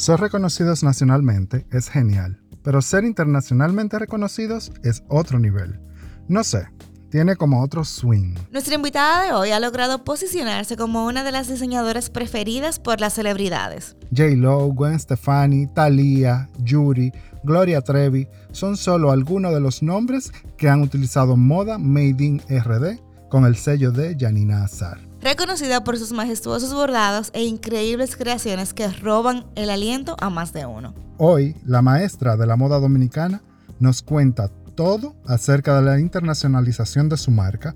Ser reconocidos nacionalmente es genial, pero ser internacionalmente reconocidos es otro nivel. No sé, tiene como otro swing. Nuestra invitada de hoy ha logrado posicionarse como una de las diseñadoras preferidas por las celebridades. J. Lo, Gwen Stefani, Thalia, Yuri, Gloria Trevi son solo algunos de los nombres que han utilizado moda Made in RD con el sello de Janina Azar. Reconocida por sus majestuosos bordados e increíbles creaciones que roban el aliento a más de uno. Hoy, la maestra de la moda dominicana nos cuenta todo acerca de la internacionalización de su marca.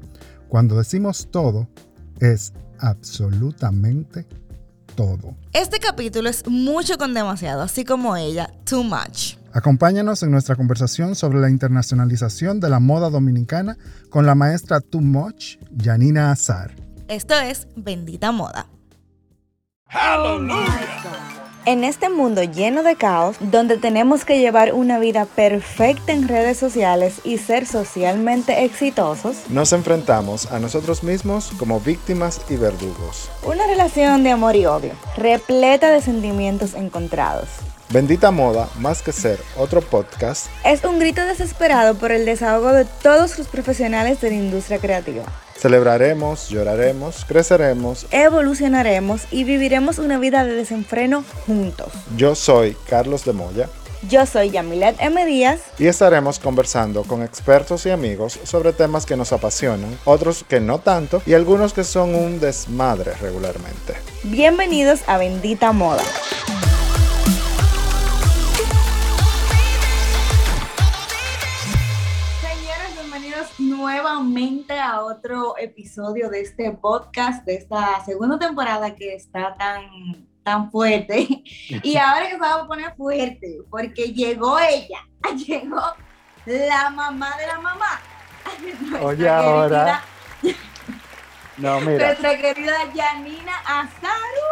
Cuando decimos todo, es absolutamente todo. Este capítulo es mucho con demasiado, así como ella, too much. Acompáñanos en nuestra conversación sobre la internacionalización de la moda dominicana con la maestra Too Much, Janina Azar. Esto es Bendita Moda. ¡Aleluya! En este mundo lleno de caos, donde tenemos que llevar una vida perfecta en redes sociales y ser socialmente exitosos, nos enfrentamos a nosotros mismos como víctimas y verdugos. Una relación de amor y odio, repleta de sentimientos encontrados. Bendita Moda, más que ser otro podcast, es un grito desesperado por el desahogo de todos los profesionales de la industria creativa. Celebraremos, lloraremos, creceremos, evolucionaremos y viviremos una vida de desenfreno juntos. Yo soy Carlos de Moya. Yo soy Yamilet M. Díaz. Y estaremos conversando con expertos y amigos sobre temas que nos apasionan, otros que no tanto y algunos que son un desmadre regularmente. Bienvenidos a Bendita Moda. Nuevamente a otro episodio de este podcast, de esta segunda temporada que está tan, tan fuerte. Y ahora que se va a poner fuerte, porque llegó ella, llegó la mamá de la mamá. Oye, ahora. No, mira. Nuestra querida Janina Azaru.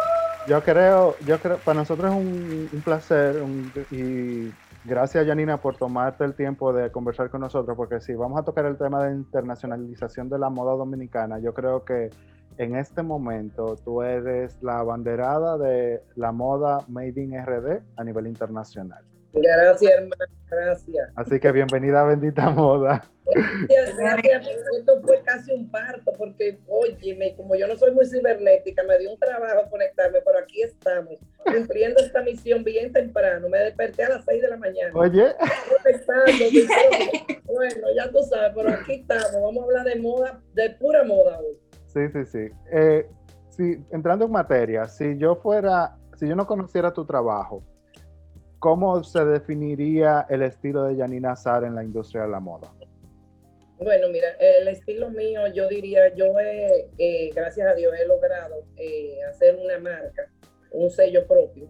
Yo creo, yo creo, para nosotros es un, un placer y Gracias, Janina, por tomarte el tiempo de conversar con nosotros, porque si vamos a tocar el tema de internacionalización de la moda dominicana, yo creo que en este momento tú eres la abanderada de la moda Made in RD a nivel internacional. Gracias, hermano, gracias. Así que bienvenida a Bendita Moda. Gracias, gracias. Esto fue casi un parto, porque, oye, como yo no soy muy cibernética, me dio un trabajo conectarme, pero aquí estamos, cumpliendo esta misión bien temprano. Me desperté a las 6 de la mañana. Oye. bueno, ya tú sabes, pero aquí estamos. Vamos a hablar de moda, de pura moda hoy. Sí, sí, sí. Eh, sí, entrando en materia, si yo fuera, si yo no conociera tu trabajo, ¿cómo se definiría el estilo de Janina Azar en la industria de la moda? Bueno, mira, el estilo mío, yo diría, yo he, eh, gracias a Dios, he logrado eh, hacer una marca, un sello propio.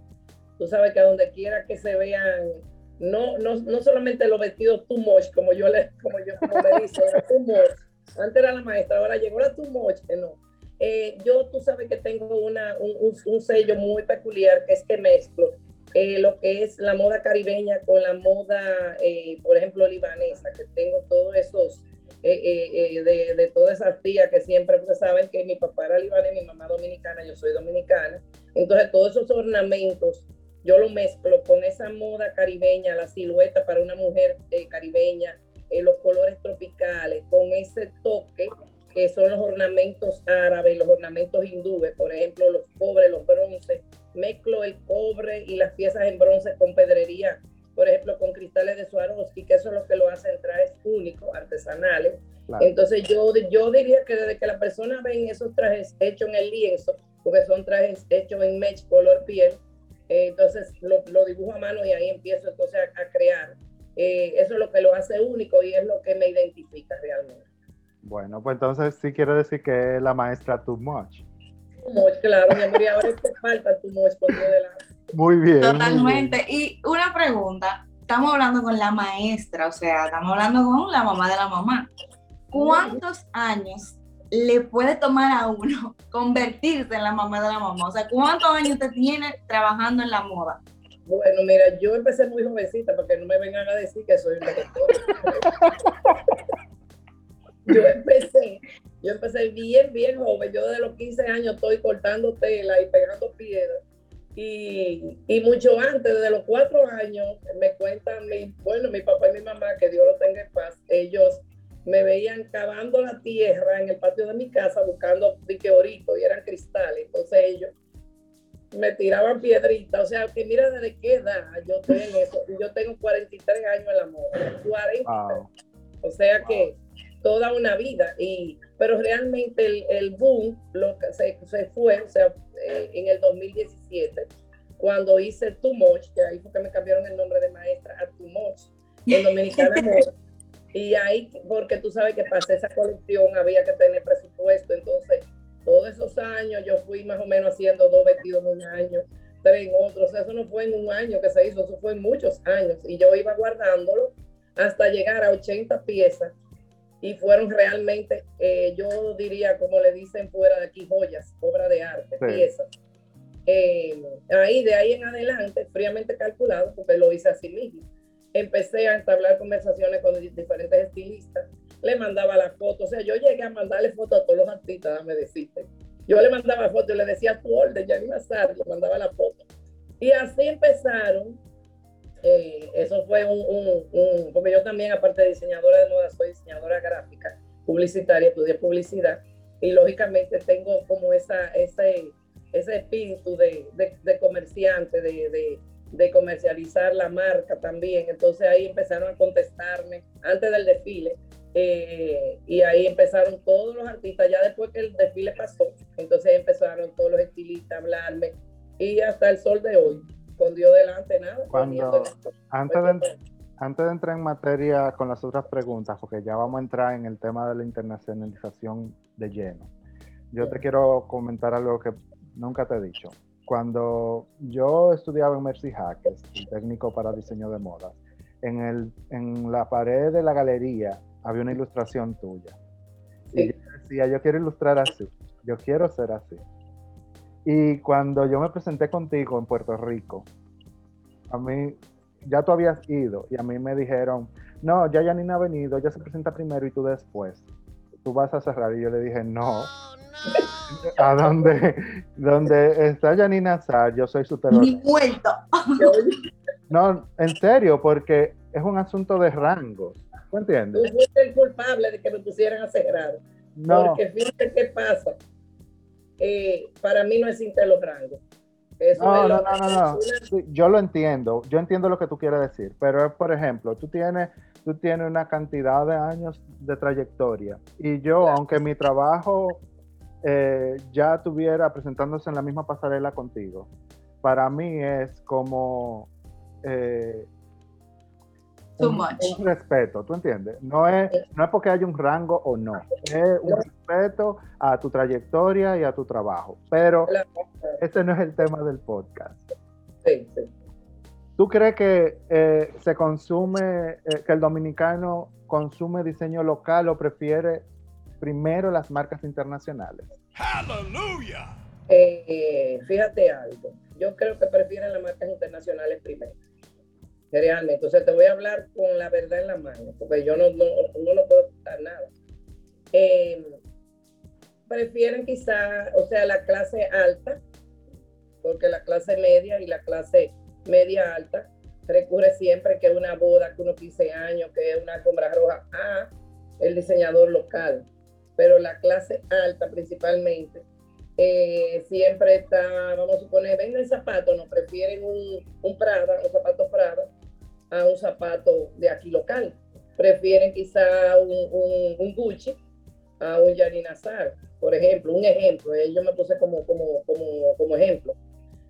Tú sabes que a donde quiera que se vean, no, no, no solamente los vestidos too much, como yo le, como yo como me dice, era too much. Antes era la maestra, ahora llegó la too much, que no. Eh, yo, tú sabes que tengo una, un, un sello muy peculiar, que es que mezclo eh, lo que es la moda caribeña con la moda, eh, por ejemplo, libanesa, que tengo todos esos, eh, de, todas esas tías que siempre pues, saben que mi papá era libanés, mi mamá dominicana, yo soy dominicana. Entonces, todos esos ornamentos yo lo mezclo con esa moda caribeña, la silueta para una mujer caribeña, los colores tropicales, con ese toque que son los ornamentos árabes, los ornamentos hindúes, por ejemplo, los pobres, los bronces, mezclo el cobre y las piezas en bronce con pedrería, por ejemplo, con cristales de Swarovski, que eso es lo que lo hace en trajes únicos, artesanales. Entonces yo, yo diría que desde que la persona ven esos trajes hechos en el lienzo, porque son trajes hechos en mesh color piel, eh, entonces lo, lo, dibujo a mano y ahí empiezo entonces a, crear. Eh, eso es lo que lo hace único y es lo que me identifica realmente. Bueno, pues entonces sí quiere decir que es la maestra Too Much claro, mi amor, y ahora es que falta tu Muy bien. Totalmente. Y una pregunta, estamos hablando con la maestra, o sea, estamos hablando con la mamá de la mamá. ¿Cuántos años le puede tomar a uno convertirse en la mamá de la mamá? O sea, ¿cuántos años usted tiene trabajando en la moda? Bueno, mira, yo empecé muy jovencita porque no me vengan a decir que soy una yo empecé yo empecé bien, bien joven. Yo desde los 15 años estoy cortando tela y pegando piedras. Y, y, mucho antes, desde los cuatro años, me cuentan, mi, bueno, mi papá y mi mamá, que Dios lo tenga en paz, ellos me veían cavando la tierra en el patio de mi casa buscando diqueoritos y eran cristales. Entonces ellos me tiraban piedritas. O sea, que mira desde qué edad yo estoy en eso. Yo tengo 43 años en la moda. 40. O sea que toda una vida. Y, pero realmente el, el boom lo se, se, fue, o sea, eh, en el 2017, cuando hice Too Much, que ahí fue que me cambiaron el nombre de maestra a Too Much, en Dominicana Y ahí, porque tú sabes que para esa colección había que tener presupuesto, entonces todos esos años yo fui más o menos haciendo dos vestidos en un año, tres en otro, o sea, eso no fue en un año que se hizo, eso fue en muchos años, y yo iba guardándolo hasta llegar a 80 piezas, y fueron realmente, eh, yo diría, como le dicen fuera de aquí, joyas, obra de arte, piezas. Eh, ahí, de ahí en adelante, fríamente calculado, porque lo hice así mismo empecé a entablar conversaciones con diferentes estilistas, le mandaba la foto, o sea, yo llegué a mandarle fotos a todos los artistas, dame decirte. Yo le mandaba fotos y le decía tu orden, ya Nazar, le mandaba la foto. Y así empezaron, eh, eso fue un, porque yo también, aparte de diseñadora de moda, soy diseñadora gráfica, publicitaria, estudié publicidad, y lógicamente tengo como esa, ese, ese espíritu de, de, comerciante, de, de de comercializar la marca también. Entonces ahí empezaron a contestarme antes del desfile. Eh, y ahí empezaron todos los artistas, ya después que el desfile pasó, entonces empezaron todos los estilistas a hablarme y hasta el sol de hoy, con Dios delante, nada. Cuando, antes, de, antes de entrar en materia con las otras preguntas, porque ya vamos a entrar en el tema de la internacionalización de lleno, yo te quiero comentar algo que nunca te he dicho cuando yo estudiaba en Mercy Hackers, técnico para diseño de modas, en, el, en la pared de la galería había una ilustración tuya. Y yo decía, yo quiero ilustrar así, yo quiero ser así. Y cuando yo me presenté contigo en Puerto Rico, a mí, ya tú habías ido y a mí me dijeron, no, ya Janina ha venido, ya se presenta primero y tú después. Tú vas a cerrar. Y yo le dije, no. Oh, a donde, donde está Janina Azar, yo soy su terror. Ni muerto. No, en serio, porque es un asunto de rangos. ¿Tú entiendes? Tú fuiste el culpable de que me pusieran a cerrar. No. Porque fíjate qué pasa. Eh, para mí no existe los rangos. no, no, no, no, yo lo entiendo, yo entiendo lo que tú quieres decir, pero por ejemplo, tú tienes, tú tienes una cantidad de años de trayectoria y yo, aunque mi trabajo eh, ya tuviera presentándose en la misma pasarela contigo, para mí es como eh, un, respeto, ¿tú entiendes? No es, no es porque haya un rango o no, es un respeto a tu trayectoria y a tu trabajo, pero ese no es el tema del podcast. ¿Tú crees que eh, se consume, que el dominicano consume diseño local o prefiere primero las marcas internacionales. ¡Aleluya! Eh, fíjate algo, yo creo que prefieren las marcas internacionales primero. Realmente, entonces te voy a hablar con la verdad en la mano, porque yo no, no, no, puedo contar nada. Eh, prefieren quizá, o sea, la clase alta, porque la clase media y la clase media alta recurre siempre que una boda, que unos 15 años, que es una alfombra roja, a el diseñador local pero la clase alta principalmente, eh, siempre está, vamos a suponer, venden zapatos, no prefieren un, un Prada, un zapato Prada, a un zapato de aquí local. Prefieren quizá un, un, Gucci a un Yanni Nazar, por ejemplo, un ejemplo, eh, yo me puse como, como, como, como ejemplo.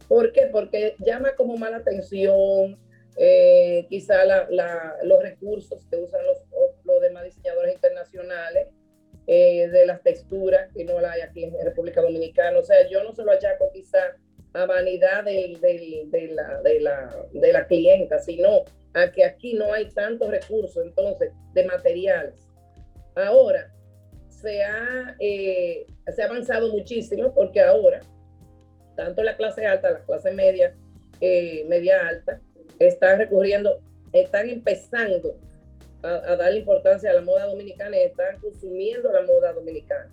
¿Por qué? Porque llama como mala atención, eh, quizá la, la, los recursos que usan los, los demás diseñadores internacionales, eh, de las texturas que no la hay aquí en República Dominicana. O sea, yo no se lo achaco quizá a vanidad de, la, de, la, de la clienta, sino a que aquí no hay tantos recursos, entonces, de materiales. Ahora, se ha, eh, se ha avanzado muchísimo porque ahora, tanto la clase alta, la clase media, eh, media alta, están recurriendo, están empezando a, darle importancia a la moda dominicana y están consumiendo la moda dominicana,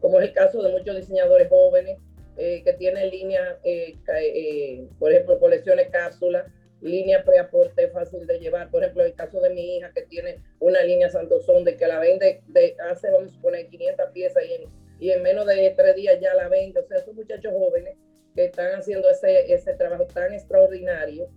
como es el caso de muchos diseñadores jóvenes eh, que tiene línea, eh, por ejemplo, colecciones cápsulas, línea preaporte fácil de llevar. Por ejemplo, el caso de mi hija que tiene una línea Santosón de que la vende de hace, vamos a suponer, 500 piezas y en, y en menos de tres días ya la vende. O sea, esos muchachos jóvenes que están haciendo ese, ese trabajo tan extraordinario,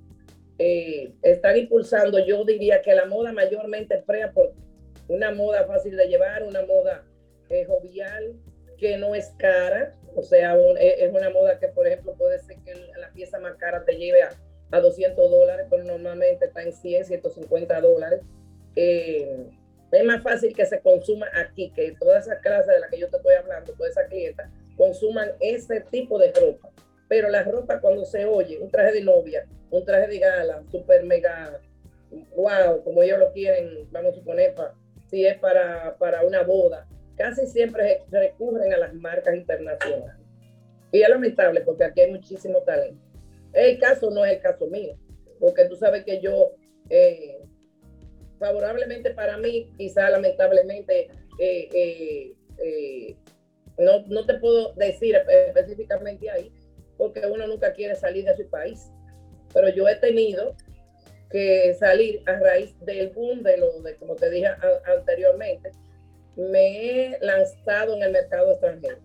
eh, están impulsando, yo diría que la moda mayormente preaporte, una moda fácil de llevar, una moda eh, jovial, que no es cara, o sea, e, es una moda que, por ejemplo, puede ser que la pieza más cara te lleve a, a 200 dólares, pero normalmente está en 100, 150 dólares. Eh, es más fácil que se consuma aquí, que toda esa clase de la que yo te estoy hablando, toda esa clienta, consuman ese tipo de ropa. Pero la ropa cuando se oye, un traje de novia, un traje de gala, super mega, wow, como ellos lo quieren, vamos a suponer, si es para, para una boda, casi siempre recurren a las marcas internacionales. Y es lamentable porque aquí hay muchísimo talento. El caso no es el caso mío, porque tú sabes que yo, eh, favorablemente para mí, quizá lamentablemente, eh, eh, no, no te puedo decir específicamente ahí, porque uno nunca quiere salir de su país. Pero yo he tenido que salir a raíz del boom de lo de, como te dije anteriormente, me he lanzado en el mercado extranjero.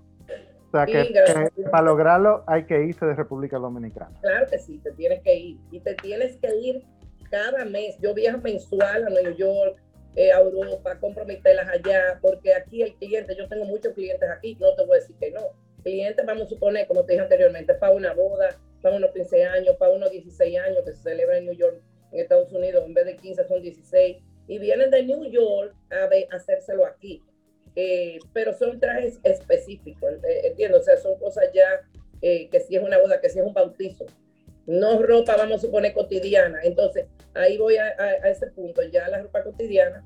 O sea que, para lograrlo hay que irse de República Dominicana. Claro que sí, te tienes que ir. Y te tienes que ir cada mes. Yo viajo mensual a Nueva York, eh, a Europa, compro mis telas allá, porque aquí el cliente, yo tengo muchos clientes aquí, no te voy a decir que no. Clientes, vamos a suponer, como te dije anteriormente, para una boda, para unos 15 años, para unos 16 años que se celebra en New York, en Estados Unidos, en vez de 15 son 16, y vienen de New York a, ver, a hacérselo aquí. Eh, pero son trajes específicos, entiendo, o sea, son cosas ya eh, que si es una boda, que si es un bautizo, no ropa, vamos a suponer, cotidiana. Entonces, ahí voy a, ese punto, ya la ropa cotidiana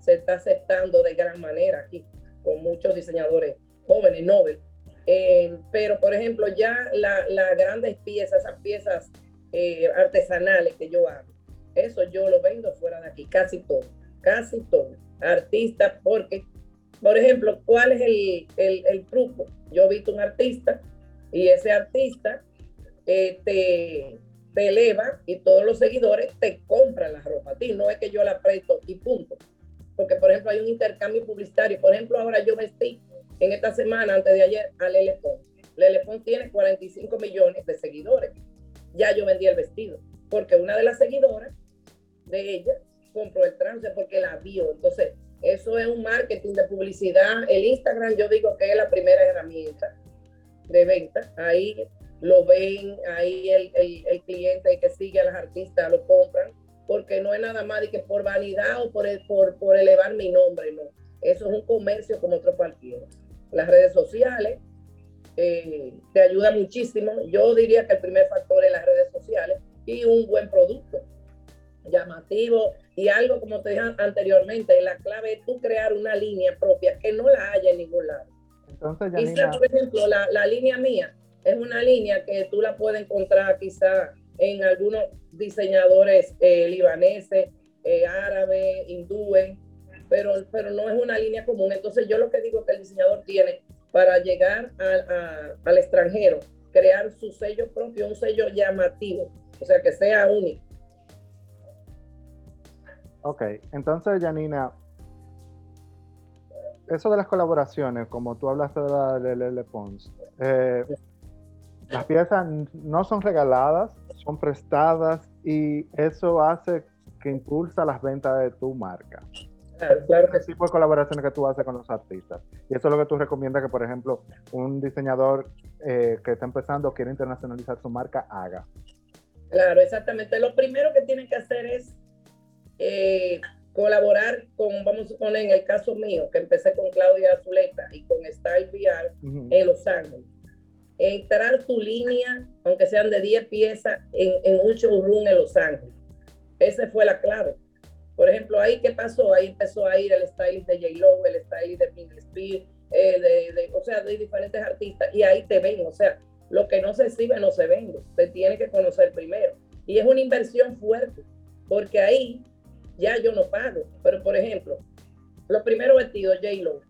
se está aceptando de gran manera aquí, con muchos diseñadores jóvenes, nobles. Eh, pero, por ejemplo, ya las la grandes piezas, esas piezas artesanales que yo hago, eso yo lo vendo fuera de aquí, casi todo, casi todo. Artista, porque por ejemplo, ¿cuál es el, truco? Yo he visto un artista y ese artista eh, te, eleva y todos los seguidores te compran la ropa a ti. No es que yo la presto y punto. Porque, por ejemplo, hay un intercambio publicitario. Por ejemplo, ahora yo vestí en esta semana, antes de ayer, a Lele Pon. Lele tiene 45 millones de seguidores. Ya yo vendí el vestido. Porque una de las seguidoras ella compró el trance porque la vio. Entonces, eso es un marketing de publicidad. El Instagram yo digo que es la primera herramienta de venta. Ahí lo ven, ahí el, el, cliente que sigue a los artistas lo compran, porque no es nada más de que por vanidad o por, por, por elevar mi nombre, no. Eso es un comercio como otro cualquiera. Las redes sociales eh, te ayudan muchísimo. Yo diría que el primer factor es las redes sociales y un buen producto llamativo y algo como te dije anteriormente, la clave es tú crear una línea propia que no la haya en ningún lado. Entonces, por ejemplo, la, la, línea mía es una línea que tú la puedes encontrar quizá en algunos diseñadores eh, libaneses, eh, árabes, hindúes, pero, pero no es una línea común. Entonces yo lo que digo que el diseñador tiene para llegar al extranjero, crear su sello propio, un sello llamativo, o sea, que sea único. Ok, entonces Janina, eso de las colaboraciones, como tú hablaste de la de Lele Pons, eh, las piezas no son regaladas, son prestadas y eso hace que impulsa las ventas de tu marca. Claro, claro que sí. tipo de colaboraciones que tú haces con los artistas. Y eso es lo que tú recomiendas que, por ejemplo, un diseñador eh, que está empezando o quiere internacionalizar su marca haga. Claro, exactamente. Lo primero que tienen que hacer es eh, colaborar con, vamos a poner en el caso mío, que empecé con Claudia Azuleta y con Style VR en Los Ángeles. Entrar tu línea, aunque sean de 10 piezas, en, en un showroom en Los Ángeles. Esa fue la clave. Por ejemplo, ahí, ¿qué pasó? Ahí empezó a ir el stylist de J-Lo, el stylist de Pink Speed, eh, de, o sea, de diferentes artistas, y ahí te ven. O sea, lo que no se exhibe no se vende. Se tiene que conocer primero. Y es una inversión fuerte, porque ahí ya yo no pago. Pero, por ejemplo, los primeros vestidos, J-Lo,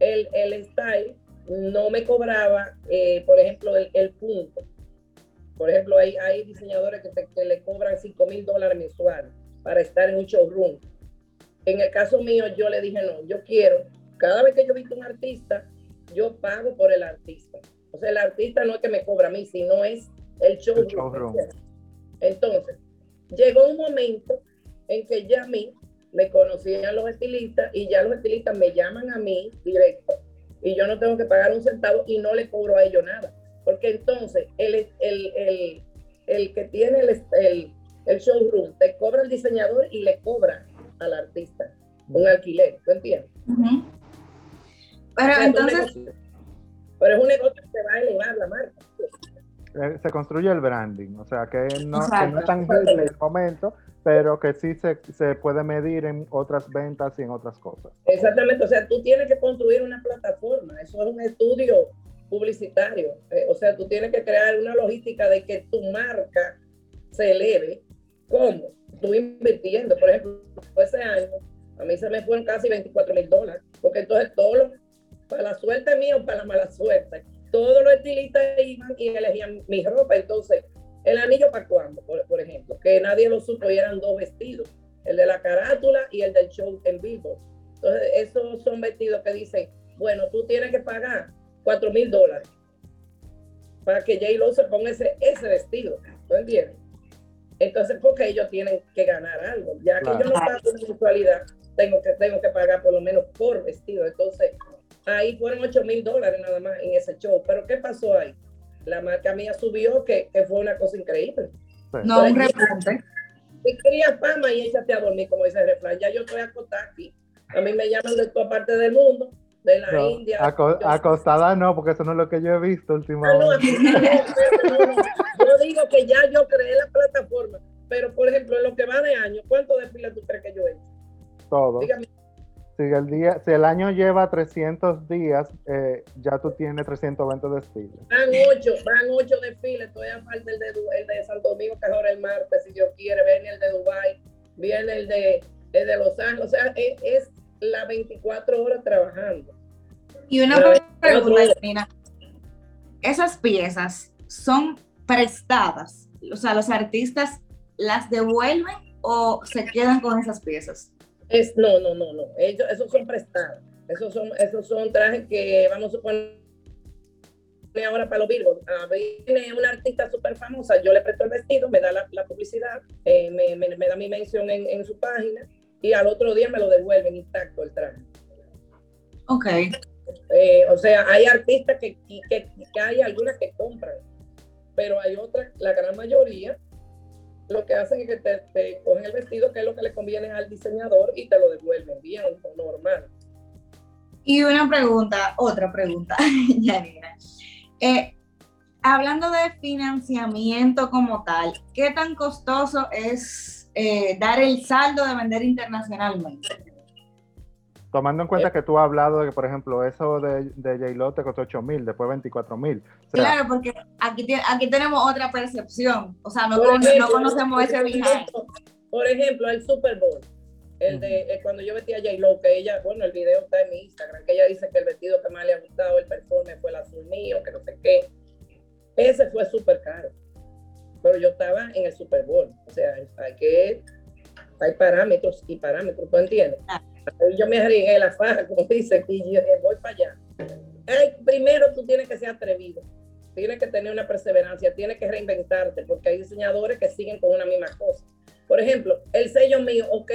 el, el style no me cobraba, eh, por ejemplo, el, el, punto. Por ejemplo, hay, hay diseñadores que, te, le cobran 5 mil dólares mensuales para estar en un showroom. En el caso mío, yo le dije, no, yo quiero, cada vez que yo visto un artista, yo pago por el artista. O sea, el artista no es que me cobra a mí, sino es el showroom. Entonces, llegó un momento en que ya a mí me conocían los estilistas y ya los estilistas me llaman a mí directo y yo no tengo que pagar un centavo y no le cobro a ellos nada. Porque entonces el, el, el, el que tiene el, el, showroom te cobra el diseñador y le cobra al artista un alquiler, ¿tú entiendes? Pero entonces... pero es un negocio que va a elevar la marca. Eh, se construye el branding, o sea que no, que no es tangible en el momento, pero que sí se, se, puede medir en otras ventas y en otras cosas. Exactamente, o sea, tú tienes que construir una plataforma, eso es un estudio publicitario, eh, o sea, tú tienes que crear una logística de que tu marca se eleve. ¿Cómo? Tú invirtiendo, por ejemplo, ese año a mí se me fueron casi 24 mil dólares, porque entonces todo para la suerte mía o para la mala suerte, todos los estilistas iban y elegían mi ropa, entonces el anillo para cuándo, por, ejemplo, que nadie lo supo y eran dos vestidos, el de la carátula y el del show en vivo. Entonces, esos son vestidos que dicen, bueno, tú tienes que pagar cuatro mil dólares para que J-Lo se ponga ese, ese vestido. ¿Tú entiendes? Entonces, porque ellos tienen que ganar algo. Ya que yo no pago mensualidad, tengo que, tengo que pagar por lo menos por vestido. Entonces, ahí fueron 8 mil dólares nada más en ese show. Pero, ¿qué pasó ahí? la marca mía subió, que, fue una cosa increíble. No, un repunte. Y quería fama y échate a dormir, como dice el refrán. Ya yo estoy acostada aquí. A mí me llaman de toda parte del mundo, de la India. acostada no, porque eso no es lo que yo he visto ah, últimamente. yo digo que ya yo creé la plataforma, pero por ejemplo, en lo que va de año, ¿cuántos desfiles tú crees que yo he hecho? Todo. Dígame, si el, día, si el año lleva 300 días, eh, ya tú tienes 320 desfiles. Van 8, van 8 desfiles, todavía falta el de, el de Santo Domingo, que es ahora el martes, si Dios quiere, viene el de Dubai, viene el de, el de Los Ángeles, o sea, es, es las 24 horas trabajando. Y una pregunta, esas piezas son prestadas, o sea, los artistas las devuelven o se quedan con esas piezas? Es, no, no, no, no. Ellos, esos son prestados. Esos son, esos son trajes que vamos a poner ahora para los Virgos. Ah, viene una artista súper famosa, yo le presto el vestido, me da la, publicidad, eh, me, me, da mi mención en, en, su página y al otro día me lo devuelven intacto el traje. Ok. Eh, o sea, hay artistas que, que, que hay algunas que compran, pero hay otras, la gran mayoría, lo que hacen es que te, cogen el vestido, que es lo que le conviene al diseñador, y te lo devuelven bien, normal. Y una pregunta, otra pregunta, Yanina. Eh, hablando de financiamiento como tal, ¿qué tan costoso es eh, dar el saldo de vender internacionalmente? Tomando en cuenta que tú has hablado de que, por ejemplo, eso de, de J-Lo te costó 8 mil, después 24 mil. claro, porque aquí, aquí tenemos otra percepción. O sea, no, no conocemos ese behind. Por ejemplo, el Super Bowl. El de eh, cuando yo vestí a J-Lo, que ella, bueno, el video está en mi Instagram, que ella dice que el vestido que más le ha gustado, el performance fue el azul mío, que no sé qué. Ese fue súper caro. Pero yo estaba en el Super Bowl. O sea, hay que. Hay parámetros y parámetros, ¿tú entiendes? Ah yo me arriesgué la faja, como dice, y yo voy para allá. primero tú tienes que ser atrevido, tienes que tener una perseverancia, tienes que reinventarte, porque hay diseñadores que siguen con una misma cosa. Por ejemplo, el sello mío, ok,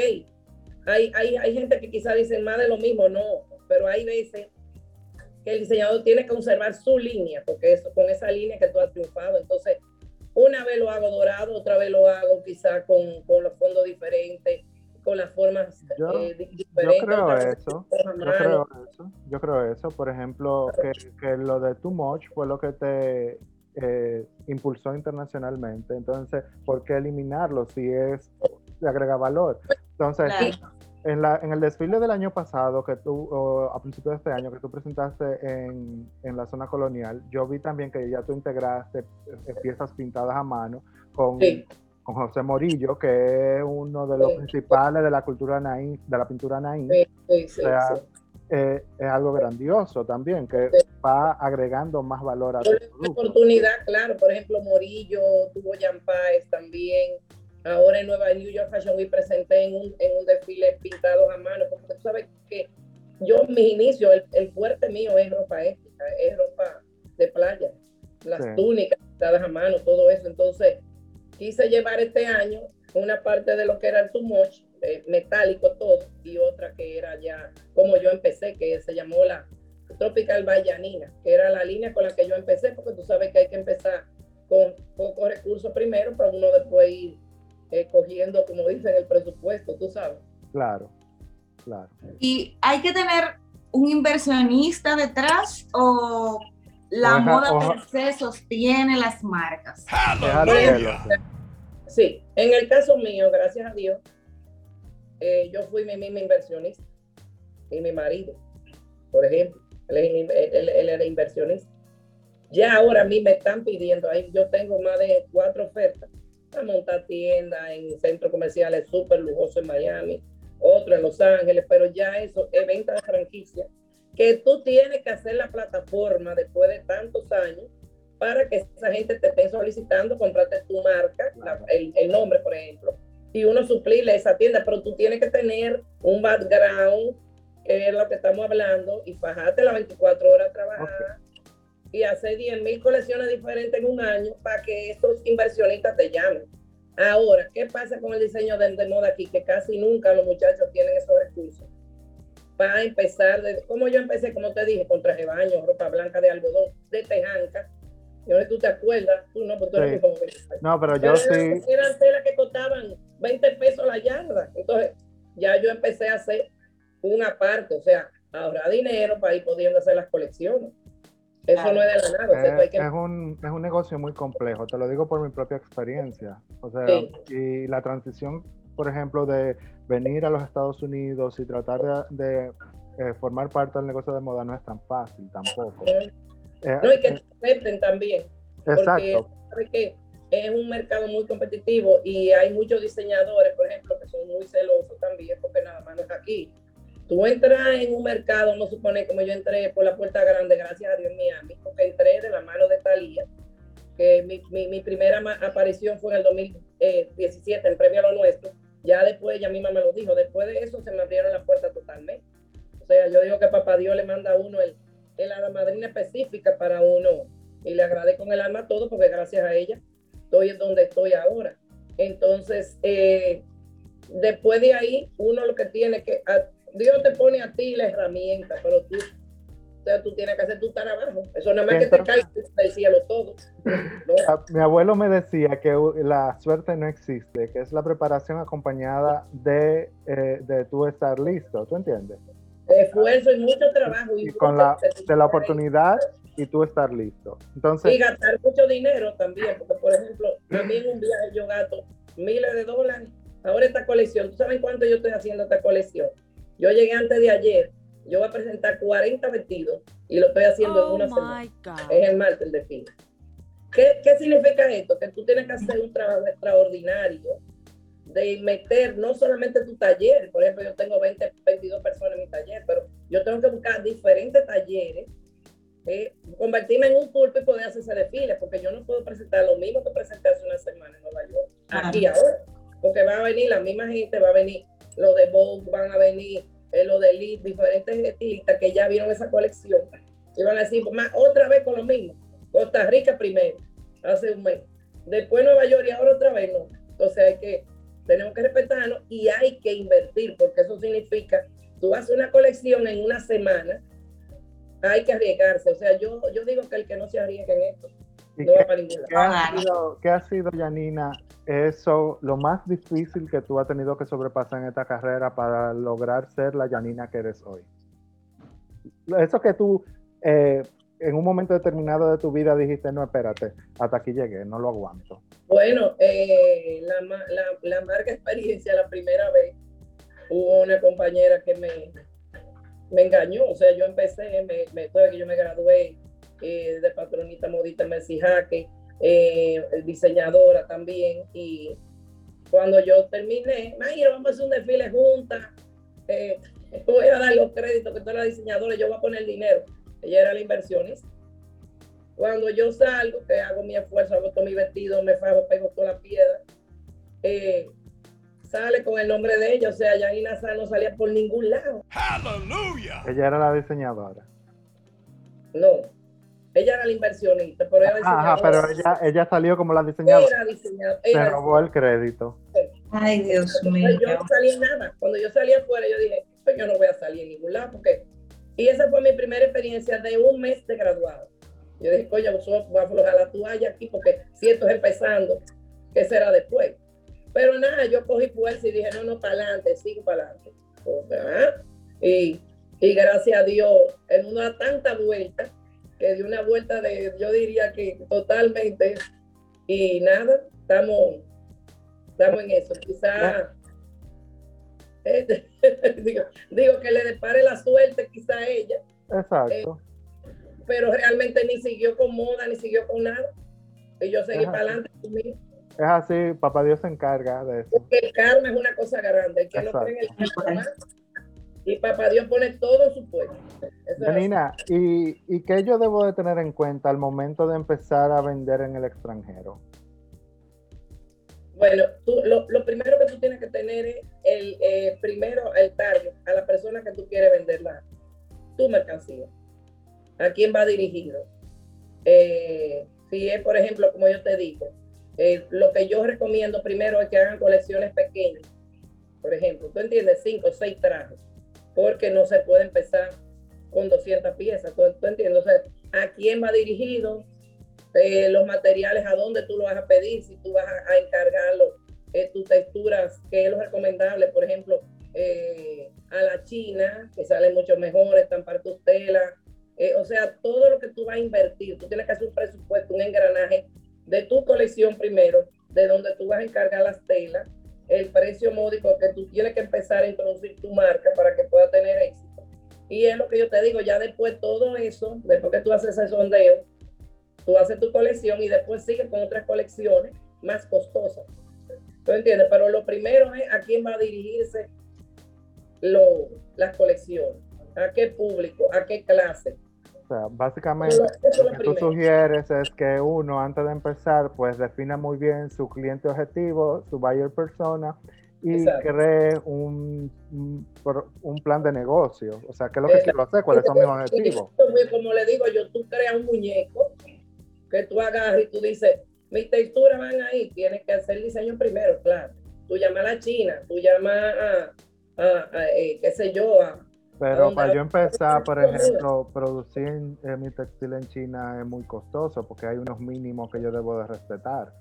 hay, hay, hay gente que quizá dicen más de lo mismo, no, pero hay veces que el diseñador tiene que conservar su línea, porque eso, con esa línea que tú has triunfado, entonces una vez lo hago dorado, otra vez lo hago quizá con, con los fondos diferentes, con las formas yo, eh, diferentes. Yo creo eso, yo creo eso, yo creo eso. Por ejemplo, que, que, lo de Too Much fue lo que te eh, impulsó internacionalmente. Entonces, ¿por qué eliminarlo si es agrega valor? Entonces, en, la, en el desfile del año pasado, que tú, a principios de este año, que tú presentaste en, en la zona colonial, yo vi también que ya tú integraste eh, piezas pintadas a mano con con José Morillo, que es uno de los principales de la cultura naí, de la pintura naí. o sea, eh, es algo grandioso también, que va agregando más valor a tu oportunidad, claro. Por ejemplo, Morillo tuvo Yampáez también. Ahora en Nueva New York Fashion Week presenté en un, en un desfile pintado a mano, porque tú sabes que yo, mi inicio, el, fuerte mío es ropa ética, es ropa de playa, las túnicas pintadas a mano, todo eso. Entonces, quise llevar este año una parte de lo que era el too much, eh, metálico todo, y otra que era ya como yo empecé, que se llamó la Tropical Vallanina, que era la línea con la que yo empecé, porque tú sabes que hay que empezar con pocos recursos primero para uno después ir eh, cogiendo, como dicen, el presupuesto, tú sabes. Claro, claro. Y hay que tener un inversionista detrás o la moda per se sostiene las marcas. Sí, en el caso mío, gracias a Dios, eh, yo fui mi misma inversionista y mi marido, por ejemplo, él, era inversionista. Ya ahora a mí me están pidiendo, ahí yo tengo más de cuatro ofertas para montar tiendas en centros comerciales súper lujosos en Miami, otro en Los Ángeles, pero ya eso es venta de franquicia, que tú tienes que hacer la plataforma después de tantos años para que esa gente te esté solicitando, comprarte tu marca, el, el, nombre, por ejemplo, y uno suplirle esa tienda, pero tú tienes que tener un background, que es lo que estamos hablando, y fajarte las 24 horas a trabajar y hacer 10 mil colecciones diferentes en un año para que estos inversionistas te llamen. Ahora, ¿qué pasa con el diseño de, de moda aquí? Que casi nunca los muchachos tienen esos recursos. Para empezar, de, como yo empecé, como te dije, con traje de baño, ropa blanca de algodón, de tejanca, yo no sé tú te acuerdas, tú no, pero pues tú como No, pero yo sí. Eran telas que costaban 20 pesos la yarda. Entonces, ya yo empecé a hacer una parte, o sea, ahorrar dinero para ir pudiendo hacer las colecciones. Eso no es de la nada. es, un, es un negocio muy complejo, te lo digo por mi propia experiencia. O sea, y la transición, por ejemplo, de venir a los Estados Unidos y tratar de, eh, formar parte del negocio de moda no es tan fácil tampoco. Eh, no, y que eh, te acepten también. Exacto. Porque es un mercado muy competitivo y hay muchos diseñadores, por ejemplo, que son muy celosos también, porque nada más no es aquí. Tú entras en un mercado, no supone como yo entré por la puerta grande, gracias a Dios en Miami, porque entré de la mano de Talía, que mi, mi, mi primera aparición fue en el 2017, en Premio a lo Nuestro. Ya después, ella misma me lo dijo, después de eso se me abrieron las puertas totalmente. O sea, yo digo que papá Dios le manda a uno el, la madrina específica para uno. Y le agradezco con el alma todo porque gracias a ella estoy en donde estoy ahora. Entonces, eh, después de ahí, uno lo que tiene que, Dios te pone a ti la herramienta, pero tú, o sea, tú tienes que hacer tu trabajo. Eso nada más que te cae del cielo todo. Mi abuelo me decía que la suerte no existe, que es la preparación acompañada de, eh, de tú estar listo, ¿tú entiendes? Esfuerzo y mucho trabajo. Y, con la, de la oportunidad y tú estar listo. Entonces, y gastar mucho dinero también, porque por ejemplo, también un viaje yo gasto miles de dólares. Ahora esta colección, ¿tú sabes cuánto yo estoy haciendo esta colección? Yo llegué antes de ayer, yo voy a presentar 40 vestidos y lo estoy haciendo en una oh semana. Es el martes el desfile. ¿Qué, ¿Qué significa esto? Que tú tienes que hacer un trabajo extraordinario de meter no solamente tu taller, por ejemplo, yo tengo 20, 22 personas en mi taller, pero yo tengo que buscar diferentes talleres, eh, convertirme en un pulpo y poder hacer ese desfile, porque yo no puedo presentar lo mismo que presenté hace una semana en Nueva York, aquí ahora, porque va a venir la misma gente, va a venir lo de Vogue, van a venir eh, lo de Elite, diferentes estilistas que ya vieron esa colección, y van a decir, más, otra vez con lo mismo, Costa Rica primero, hace un mes, después Nueva York y ahora otra vez no, entonces hay que tenemos que respetarlo y hay que invertir, porque eso significa, tú haces una colección en una semana, hay que arriesgarse. O sea, yo, yo digo que el que no se arriesga en esto, no va para ningún lado. ¿Qué ha sido, Janina, eso, lo más difícil que tú has tenido que sobrepasar en esta carrera para lograr ser la Janina que eres hoy? Eso que tú eh, en un momento determinado de tu vida dijiste, no, espérate, hasta aquí llegué, no lo aguanto? Bueno, eh, la, la, la, marca experiencia, la primera vez, hubo una compañera que me, me engañó, o sea, yo empecé, me, me que yo me gradué eh, de patronita modista Messi Jaque, eh, diseñadora también, y cuando yo terminé, imagínate, vamos a hacer un desfile juntas, voy a dar los créditos que tú eres diseñadora, yo voy a poner dinero ella era la inversionista. Cuando yo salgo, que hago mi esfuerzo, hago todo mi vestido, me fajo, pego toda la piedra, eh, sale con el nombre de ella, o sea, Yanina Sá no salía por ningún lado. ¡Aleluya! Ella era la diseñadora. No, ella era la inversionista, pero ella Ajá, pero ella, ella salió como la diseñadora. Era diseñadora. Se robó el crédito. Ay, Dios mío. Yo no salí nada. Cuando yo salí afuera, yo dije, pues yo no voy a salir en ningún lado, porque... Y esa fue mi primera experiencia de un mes de graduado. Yo dije, oye, voy a aflojar la toalla aquí, porque si esto es empezando, ¿qué será después? Pero nada, yo cogí fuerza y dije, no, no, para adelante, sigo para adelante. y, y gracias a Dios, en una tanta vuelta, que dio una vuelta de, yo diría que totalmente, y nada, estamos, estamos en eso. Quizá, digo, que le depare la suerte quizá a ella. Exacto. Eh, pero realmente ni siguió con moda, ni siguió con nada. Y yo seguí para adelante conmigo. Es así, papá Dios se encarga de eso. Porque el karma es una cosa grande. El que no cree en el karma, y papá Dios pone todo en su puesto. Janina, ¿y, ¿y qué yo debo de tener en cuenta al momento de empezar a vender en el extranjero? Bueno, tú, lo, lo, primero que tú tienes que tener es el eh, primero el target, a la persona que tú quieres venderla, tu mercancía. ¿A quién va dirigido? Eh, si es, por ejemplo, como yo te digo, eh, lo que yo recomiendo primero es que hagan colecciones pequeñas. Por ejemplo, tú entiendes, cinco o seis trajes, porque no se puede empezar con 200 piezas. ¿Tú, entiendes? O sea, ¿a quién va dirigido? Eh, los materiales, a dónde tú lo vas a pedir, si tú vas a, encargarlo, eh, tus texturas, que es lo recomendable, por ejemplo, a la China, que sale mucho mejor, estampar tus telas. o sea, todo lo que tú vas a invertir, tú tienes que hacer un presupuesto, un engranaje de tu colección primero, de donde tú vas a encargar las telas, el precio módico que tú tienes que empezar a introducir tu marca para que pueda tener éxito. Y es lo que yo te digo, ya después todo eso, después que tú haces ese sondeo, tú haces tu colección y después sigues con otras colecciones más costosas. ¿Tú entiendes? Pero lo primero es a quién va a dirigirse lo, las colecciones, a qué público, a qué clase, o sea, básicamente lo, que tú sugieres es que uno antes de empezar pues defina muy bien su cliente objetivo, su buyer persona y cree un, un, plan de negocio. O sea, ¿qué es lo que quiero hacer? ¿Cuáles son mis objetivos? Como le digo yo, tú creas un muñeco que tú agarras y tú dices, mis texturas van ahí, tienes que hacer diseño primero, claro. Tú llamas a la China, tú llamas a, a, eh, qué sé yo, a, pero para yo empezar, por ejemplo, producir eh, mi textil en China es muy costoso porque hay unos mínimos que yo debo de respetar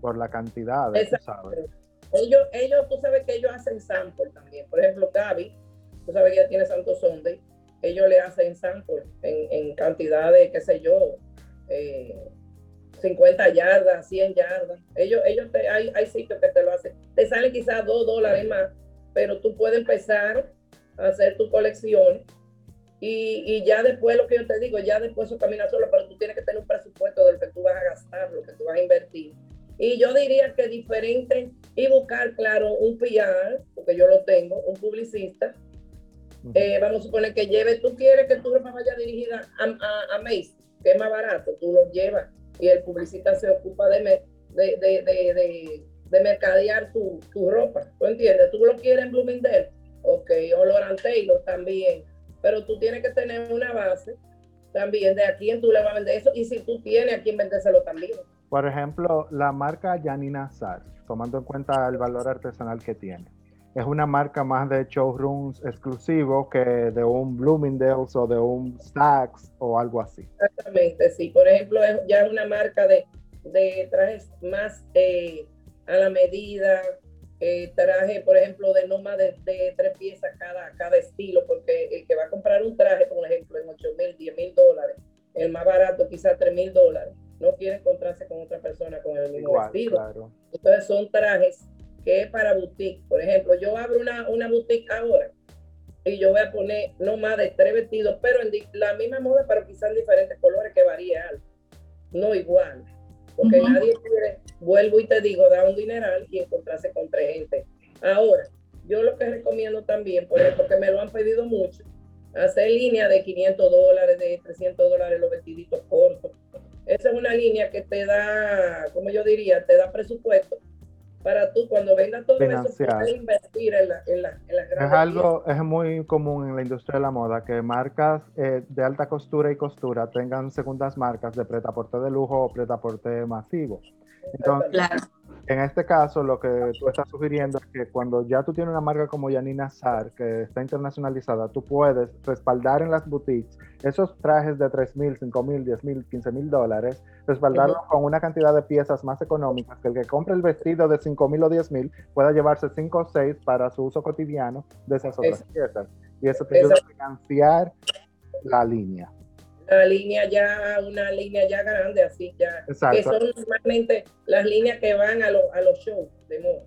por la cantidad, sabes. Ellos, ellos, tú sabes que ellos hacen sample también. Por ejemplo, Gaby, tú sabes que ella tiene Santo Sonde, ellos le hacen sample en, en cantidad de, qué sé yo, 50 eh, yardas, 100 yardas. Ellos, ellos te, hay, hay sitios que te lo hacen. Te salen quizás 2 dólares más, pero tú puedes empezar hacer tu colección y, y, ya después lo que yo te digo, ya después eso camina solo, pero tú tienes que tener un presupuesto de lo que tú vas a gastar, lo que tú vas a invertir. Y yo diría que diferente y buscar, claro, un PR, porque yo lo tengo, un publicista. Eh, vamos a suponer que lleve, tú quieres que tu ropa vaya dirigida a, a, a Macy, que es más barato, tú lo llevas y el publicista se ocupa de, de, de, de, de mercadear tu, tu, ropa. ¿Tú entiendes? Tú lo quieres en Bloomingdale, ok, o Laurent Taylor también, pero tú tienes que tener una base también de a quién tú le vas a vender eso y si tú tienes a quién vendérselo también. Por ejemplo, la marca Janina Sar, tomando en cuenta el valor artesanal que tiene, es una marca más de showrooms exclusivo que de un Bloomingdale's o de un Saks o algo así. Exactamente, sí. Por ejemplo, ya es una marca de, de trajes más eh, a la medida, eh, traje, por ejemplo, de no más de, tres piezas cada, cada estilo, porque el que va a comprar un traje, por ejemplo, en 8 mil, 10 mil dólares, el más barato quizás 3 mil dólares, no quiere encontrarse con otra persona con el mismo estilo. Entonces son trajes que es para boutique. Por ejemplo, yo abro una, una boutique ahora y yo voy a poner no más de tres vestidos, pero en la misma moda, pero quizás en diferentes colores que varía algo. No igual porque nadie quiere, vuelvo y te digo, dar un dineral y encontrarse con tres gente. Ahora, yo lo que recomiendo también, por ejemplo, que me lo han pedido mucho, hacer línea de 500 dólares, de 300 dólares los vestiditos cortos. Esa es una línea que te da, como yo diría, te da presupuesto para tú cuando venga todo Financiar. eso invertir en la, en la, en la Es algo, es muy común en la industria de la moda que marcas eh, de alta costura y costura tengan segundas marcas de pretaporte de lujo o pretaporte masivo. Entonces, Claro. En este caso, lo que tú estás sugiriendo es que cuando ya tú tienes una marca como Yanina Sar, que está internacionalizada, tú puedes respaldar en las boutiques esos trajes de 3 mil, 5 mil, 10 mil, 15 mil dólares, respaldarlos con una cantidad de piezas más económicas, que el que compre el vestido de 5 mil o 10 mil pueda llevarse 5 o 6 para su uso cotidiano de esas otras piezas. Y eso te ayuda a financiar la línea. Una línea ya, una línea ya grande, así ya, que Exacto. son normalmente las líneas que van a, lo- a los shows de moda.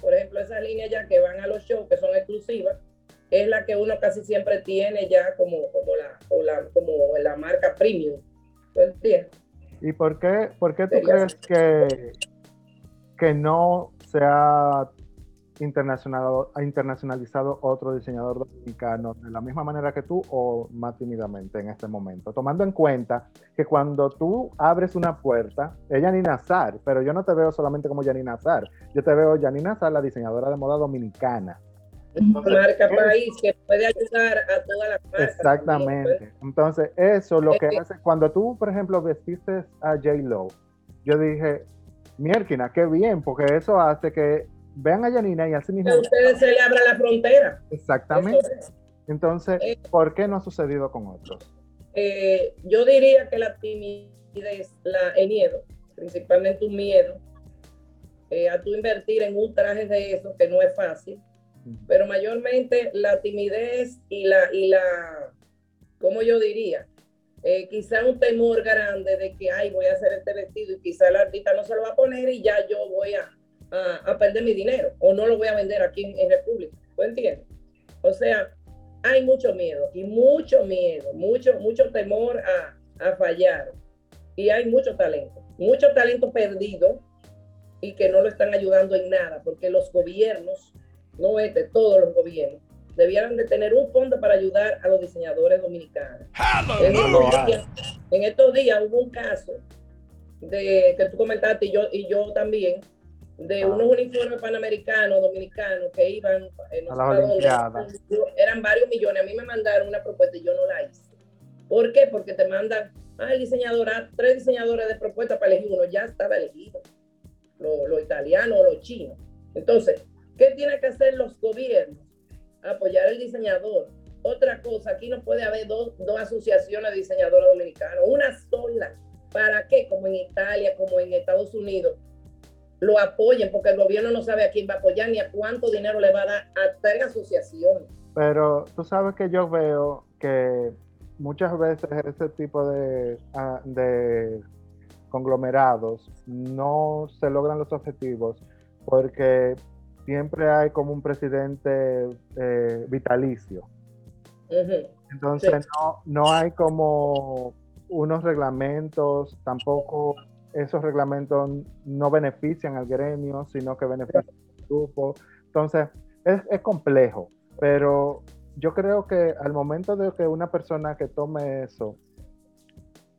Por ejemplo, esas líneas ya que van a los shows, que son exclusivas, es la que uno casi siempre tiene ya como, como, la, o la, como la marca premium. ¿Tú entiendes? ¿Y por qué, por qué tú Sería crees que, que no se ha internacionalizado, internacionalizado otro diseñador dominicano de la misma manera que tú o más tímidamente en este momento? Tomando en cuenta que cuando tú abres una puerta, es Yanina Azar, pero yo no te veo solamente como Yanina Azar, yo te veo Yanina Azar, la diseñadora de moda dominicana. Entonces, marca país que puede ayudar a todas las marcas. Exactamente. Entonces, eso lo que- hace, cuando tú, por ejemplo, vestiste a J. Lo, yo dije, Mierkina, qué bien, porque eso hace que vean a Yanina y así mismo. ustedes se le abra la frontera. Exactamente. Es. Entonces, Eh. ¿por qué no ha sucedido con otros? Eh, yo diría que la timidez, la, el miedo, principalmente un miedo, eh, a tú invertir en un traje de eso, que no es fácil, pero mayormente la timidez y la, y la ¿cómo yo diría? Eh, quizá un temor grande de que, ay, voy a hacer este vestido y quizá el artista no se lo va a poner y ya yo voy a, a, a perder mi dinero o no lo voy a vender aquí en, en República. ¿Tú entiendes? O sea, hay mucho miedo y mucho miedo, mucho, mucho temor a, a fallar. Y hay mucho talento, mucho talento perdido y que no lo están ayudando en nada, porque los gobiernos, no este, todos los gobiernos, debieran de tener un fondo para ayudar a los diseñadores dominicanos. En estos, días, en estos días hubo un caso de que tú comentaste y yo, y yo también, de Ah. unos uniformes panamericanos dominicanos que iban eh, no A las dónde, eran varios millones. A mí me mandaron una propuesta y yo no la hice. ¿Por qué? Porque te mandan, ah, el diseñador, ah, tres diseñadores de propuesta para elegir uno, ya estaba elegido, lo, lo italiano o lo chino. Entonces, ¿qué tienen que hacer los gobiernos? Apoyar al diseñador. Otra cosa, aquí no puede haber dos, dos asociaciones de diseñadores dominicanos, una sola. ¿Para qué? Como en Italia, como en Estados Unidos, lo apoyen, porque el gobierno no sabe a quién va a apoyar ni a cuánto dinero le va a dar a tres asociaciones. Pero tú sabes que yo veo que muchas veces ese tipo de, ah, de conglomerados no se logran los objetivos porque siempre hay como un presidente eh, vitalicio. Entonces no, no hay como unos reglamentos, tampoco esos reglamentos no benefician al gremio, sino que benefician al grupo. Entonces es, es complejo, pero yo creo que al momento de que una persona que tome eso,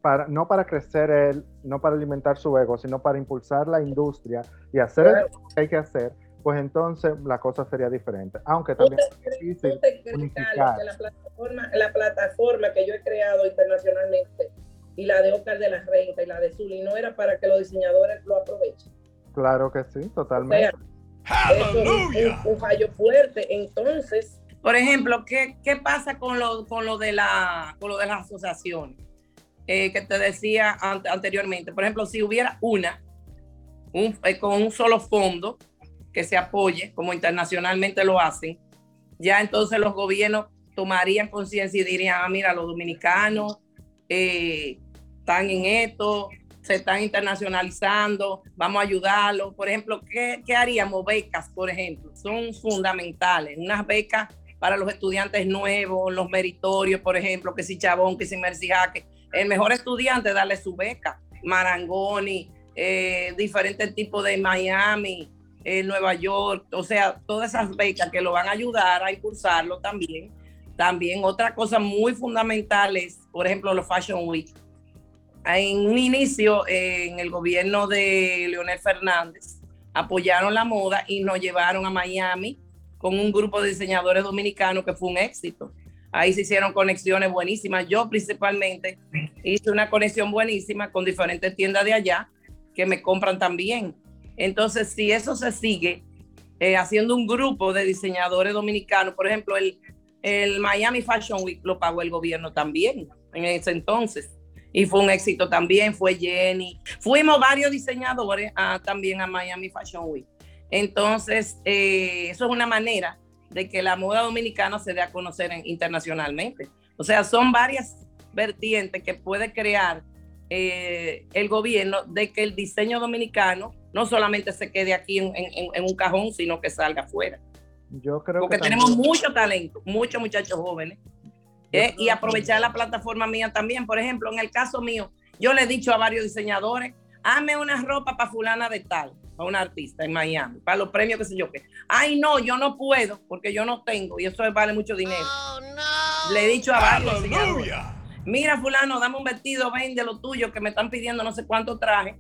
para, no para crecer él, no para alimentar su ego, sino para impulsar la industria y hacer lo que hay que hacer, pues entonces la cosa sería diferente. Aunque también es difícil. ¿Tú te crees, unificar. Carlos, que la plataforma, la plataforma que yo he creado internacionalmente y la de Oscar de la Renta y la de Zuli no era para que los diseñadores lo aprovechen? Claro que sí, O sea, totalmente. eso es un, un fallo fuerte. Entonces, Por ejemplo, ¿qué, qué pasa con lo, con, lo de la, con lo de las asociaciones? Eh, que te decía an- anteriormente. Por ejemplo, si hubiera una, un- eh, con un solo fondo que se apoye, como internacionalmente lo hacen, ya entonces los gobiernos tomarían conciencia y dirían, ah, mira, los dominicanos eh, están en esto, se están internacionalizando, vamos a ayudarlos. Por ejemplo, ¿qué, qué haríamos? Becas, por ejemplo, son fundamentales. Unas becas para los estudiantes nuevos, los meritorios, por ejemplo, que si Chabón, que si Mercy Jaque. El mejor estudiante, darle su beca. Marangoni, eh, diferentes tipos de Miami, eh, Nueva York, o sea, todas esas becas que lo van a ayudar a impulsarlo también También otra cosa muy fundamental es, por ejemplo, los Fashion Week. En un inicio, en el gobierno de Leonel Fernández, apoyaron la moda y nos llevaron a Miami con un grupo de diseñadores dominicanos que fue un éxito. Ahí se hicieron conexiones buenísimas. Yo principalmente hice una conexión buenísima con diferentes tiendas de allá que me compran también. Entonces, si eso se sigue eh, haciendo un grupo de diseñadores dominicanos, por ejemplo, el Miami Fashion Week lo pagó el gobierno también en ese entonces. Y fue un éxito también, fue Jenny. Fuimos varios diseñadores también a Miami Fashion Week. Entonces, eh, eso es una manera de que la moda dominicana se dé a conocer internacionalmente. O sea, son varias vertientes que puede crear eh, el gobierno de que el diseño dominicano no solamente se quede aquí en, un cajón, sino que salga afuera. Yo creo Porque tenemos mucho talento, muchos muchachos jóvenes. Eh, y aprovechar la plataforma mía también. Por ejemplo, en el caso mío, yo le he dicho a varios diseñadores, hazme una ropa para fulana de tal a un artista en Miami, para los premios, qué sé yo qué. Ay, no, yo no puedo, porque yo no tengo, y eso vale mucho dinero. Oh, Le he dicho a varios mira, fulano, dame un vestido, vende lo tuyo, que me están pidiendo no sé cuánto traje,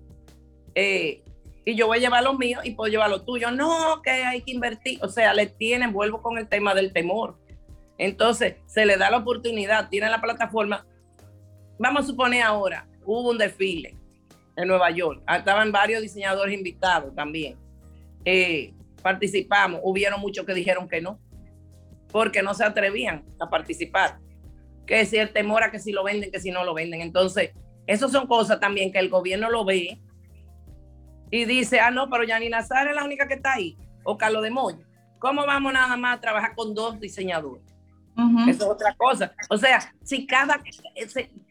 eh, y yo voy a llevar los míos y puedo llevar lo tuyo. No, que hay que invertir. O sea, le tienen, vuelvo con el tema del temor. Entonces, se le da la oportunidad, tiene la plataforma. Vamos a suponer ahora, hubo un desfile en Nueva York. Ah, estaban varios diseñadores invitados también. Eh, participamos. Hubieron muchos que dijeron que no, porque no se atrevían a participar. Que si el temor a que si lo venden, que si no lo venden. Entonces, esas son cosas también que el gobierno lo ve y dice, ah, no, pero Yanina Sara es la única que está ahí, o Carlos de Moya. ¿Cómo vamos nada más a trabajar con dos diseñadores? Eso es otra cosa. O sea, si cada,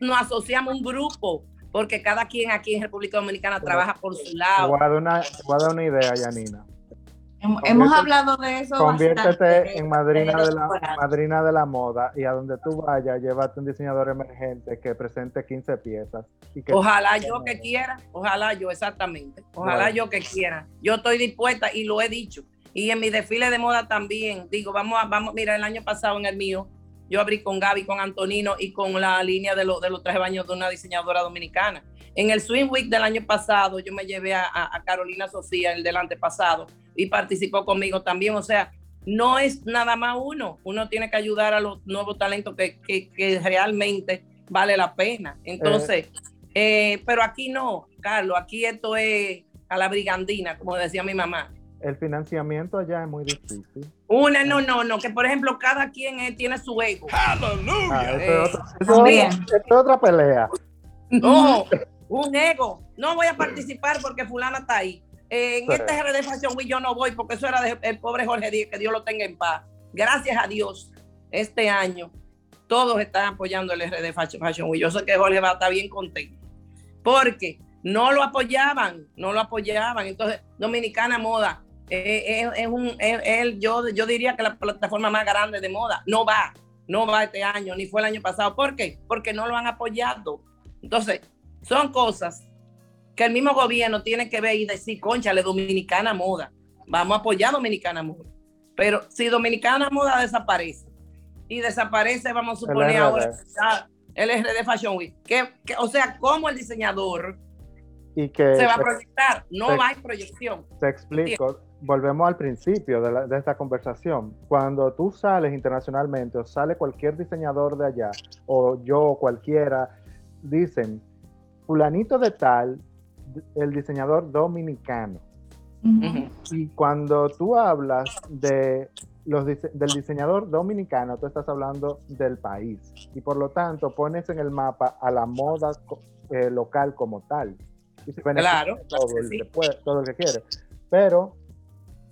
nos asociamos un grupo porque cada quien aquí en República Dominicana trabaja por su lado. Voy a dar una, a una idea, Yanina. Hemos, hablado de eso. Conviértete en madrina de, la, madrina de la moda y a donde tú vayas, llévate un diseñador emergente que presente 15 piezas. ojalá yo que quiera, ojalá yo, exactamente. Ojalá yo que quiera. Yo estoy dispuesta y lo he dicho. Y en mi desfile de moda también, digo, vamos a, vamos, mira, el año pasado en el mío, yo abrí con Gaby, con Antonino y con la línea de, de los trajes baños de una diseñadora dominicana. En el Swing Week del año pasado, yo me llevé a, Carolina Sofía, el del antepasado, y participó conmigo también. O sea, no es nada más uno. Uno tiene que ayudar a los nuevos talentos que, que, realmente vale la pena. Entonces, eh. Eh, pero aquí no, Carlos, aquí esto es a la brigandina, como decía mi mamá el financiamiento allá es muy difícil. Una, no, no, no, que por ejemplo cada quien eh, tiene su ego. ¡Aleluya! Ah, es, otra, pelea. No, un ego. No voy a participar porque fulana está ahí. en este RD Fashion Week yo no voy porque eso era del pobre Jorge Díaz, que Dios lo tenga en paz. Gracias a Dios, este año todos están apoyando el RD Fashion Week. Yo sé que Jorge va a estar bien contento. Porque no lo apoyaban, no lo apoyaban. Entonces, Dominicana Moda es, un, yo, yo diría que la plataforma más grande de moda no va, no va este año, ni fue el año pasado. ¿Por qué? Porque no lo han apoyado. Entonces, son cosas que el mismo gobierno tiene que ver y decir, conchale, Dominicana Moda, vamos a apoyar Dominicana Moda. Pero si Dominicana Moda desaparece y desaparece, vamos a suponer ahora el RD Fashion Week, que, o sea, como el diseñador y que se va a proyectar, no va a proyección. Te explico, volvemos al principio de, esta conversación. Cuando tú sales internacionalmente o sale cualquier diseñador de allá, o yo o cualquiera, dicen, fulanito de tal, el diseñador dominicano. Y cuando tú hablas de los, del diseñador dominicano, tú estás hablando del país. Y por lo tanto, pones en el mapa a la moda eh, local como tal. Y se claro, todo, todo el que quiere. Pero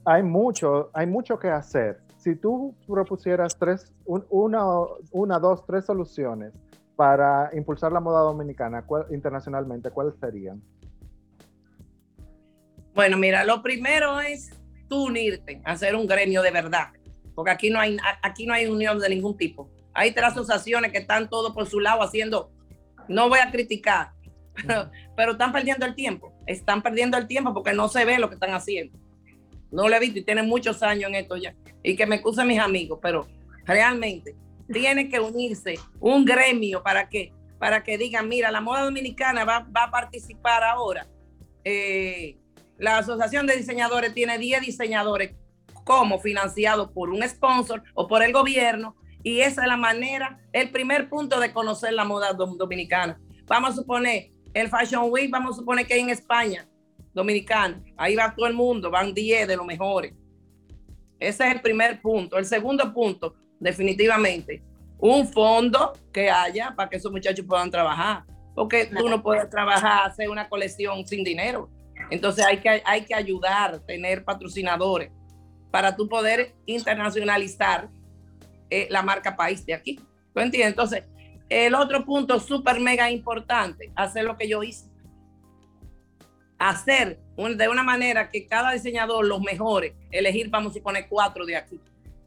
hay mucho, hay mucho que hacer. Si tú propusieras tres, una, una, dos, tres soluciones para impulsar la moda dominicana internacionalmente, ¿cuáles serían? Bueno, mira, lo primero es tú unirte, hacer un gremio de verdad, porque aquí no hay, aquí no hay unión de ningún tipo. Hay tres asociaciones que están todos por su lado haciendo, no voy a criticar, pero, pero están perdiendo el tiempo, están perdiendo el tiempo porque no se ve lo que están haciendo no lo he visto y tiene muchos años en esto ya. Y que me excusen mis amigos, pero realmente tiene que unirse un gremio para que, para que digan, mira, la moda dominicana va, va a participar ahora. Eh, la Asociación de Diseñadores tiene 10 diseñadores como financiados por un sponsor o por el gobierno y esa es la manera, el primer punto de conocer la moda dominicana. Vamos a suponer, el Fashion Week, vamos a suponer que en España, dominicano, ahí va todo el mundo, van 10 de los mejores. Ese es el primer punto. El segundo punto, definitivamente, un fondo que haya para que esos muchachos puedan trabajar. Porque tú no puedes trabajar, hacer una colección sin dinero. Entonces hay que, hay que ayudar, tener patrocinadores para tú poder internacionalizar eh, la marca país de aquí. ¿Tú entiendes? Entonces, el otro punto súper mega importante, hacer lo que yo hice. Hacer de una manera que cada diseñador, los mejores, elegir, vamos a poner cuatro de aquí.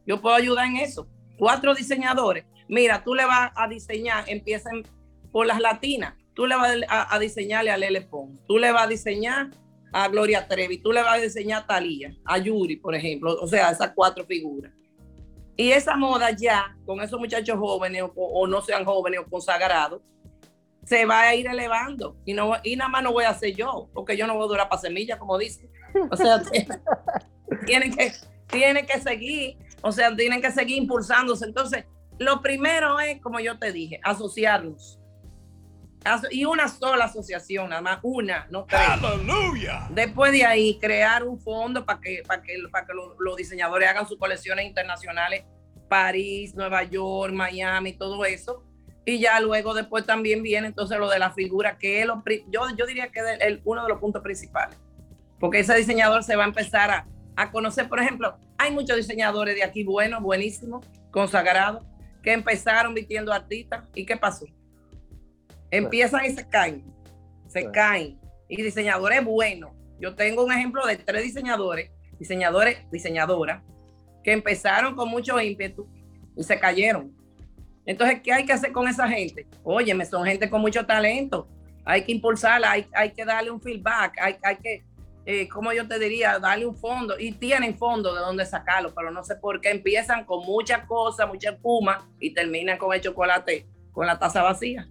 Yo puedo ayudar en eso. Cuatro diseñadores. Mira, tú le vas a diseñar, empiecen por las latinas. Tú le vas a, diseñarle a Lele Pons. Tú le vas a diseñar a Gloria Trevi. Tú le vas a diseñar a Talía, a Yuri, por ejemplo. O sea, esas cuatro figuras. Y esa moda ya, con esos muchachos jóvenes o, no sean jóvenes o consagrados, se va a ir elevando. Y, no, y nada más no voy a hacer yo, porque yo no voy a durar para semilla, como dice. O sea, tienen que, tienen que seguir, o sea, tienen que seguir impulsándose. Entonces, lo primero es, como yo te dije, asociarlos. Y una sola asociación, nada más una, no tres. ¡Aleluya! Después de ahí, crear un fondo para que, para que, para que los, diseñadores hagan sus colecciones internacionales, París, Nueva York, Miami, todo eso. Y ya luego después también viene entonces lo de la figura, que es lo, yo, yo diría que es uno de los puntos principales. Porque ese diseñador se va a empezar a, a conocer, por ejemplo, hay muchos diseñadores de aquí buenos, buenísimos, consagrados, que empezaron vistiendo artistas. ¿Y qué pasó? Empiezan y se caen, se caen. Y diseñadores buenos. Yo tengo un ejemplo de tres diseñadores, diseñadores, diseñadoras, que empezaron con mucho ímpetu y se cayeron. Entonces, ¿qué hay que hacer con esa gente? Óyeme, son gente con mucho talento. Hay que impulsarla, hay, hay que darle un feedback, hay, hay que, eh, como yo te diría, darle un fondo. Y tienen fondo de dónde sacarlo, pero no sé por qué empiezan con muchas cosas, mucha espuma y terminan con el chocolate con la taza vacía.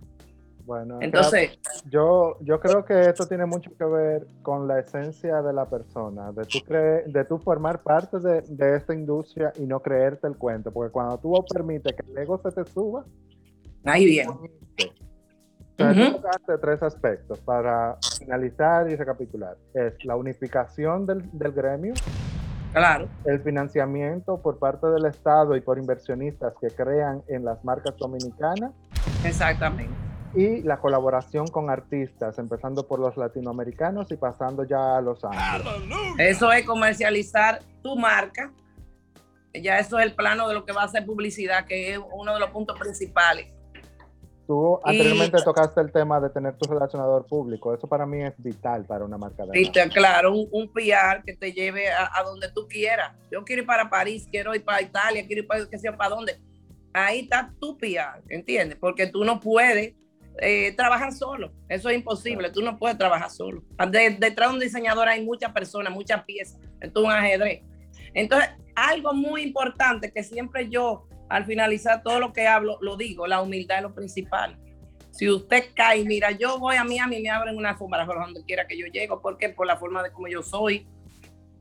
Bueno, entonces yo, yo creo que esto tiene mucho que ver con la esencia de la persona, de tú, de tú formar parte de, de, esta industria y no creerte el cuento, porque cuando tú permites que el ego se te suba, ahí bien. Entonces, tres aspectos para finalizar y recapitular. Es la unificación del, del gremio, Claro. El financiamiento por parte del Estado y por inversionistas que crean en las marcas dominicanas. Exactamente y la colaboración con artistas, empezando por los latinoamericanos y pasando ya a los años. Eso es comercializar tu marca. Ya eso es el plano de lo que va a ser publicidad, que es uno de los puntos principales. Tú anteriormente tocaste el tema de tener tu relacionador público. Eso para mí es vital para una marca de marca. Claro, un, un, PR que te lleve a, donde tú quieras. Yo quiero ir para París, quiero ir para Italia, quiero ir para que sea para dónde. Ahí está tu PR, ¿entiendes? Porque tú no puedes eh, trabajar solo. Eso es imposible. Tú no puedes trabajar solo. detrás de un diseñador hay muchas personas, muchas piezas. Esto es un ajedrez. Entonces, algo muy importante que siempre yo, al finalizar todo lo que hablo, lo digo, la humildad es lo principal. Si usted cae, mira, yo voy a mí, a mí me abren una alfombra donde quiera que yo llego, porque por la forma de como yo soy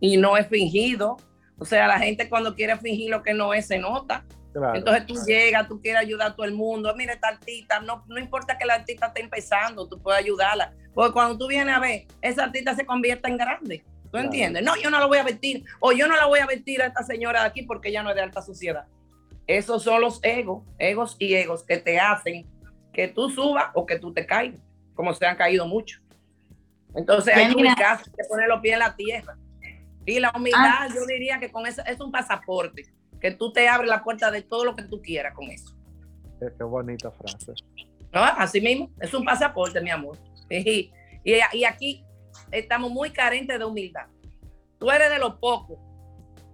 y no he fingido. O sea, la gente cuando quiere fingir lo que no es, se nota. Entonces tú llegas, tú quieres ayudar a todo el mundo. Mire, esta artista, no, no importa que la artista esté empezando, tú puedes ayudarla. Porque cuando tú vienes a ver, esa artista se convierte en grande. ¿Tú entiendes? No, yo no la voy a vestir. O yo no la voy a vestir a esta señora de aquí porque ella no es de alta sociedad. Esos son los egos, egos y egos que te hacen que tú subas o que tú te caigas, como se han caído muchos. Entonces hay que poner los pies en la tierra. Y la humildad, ah. yo diría que con eso es un pasaporte que tú te abres la puerta de todo lo que tú quieras con eso. Qué, bonita frase. ¿No? Así mismo, es un pasaporte, mi amor. Y, y, aquí estamos muy carentes de humildad. Tú eres de los pocos.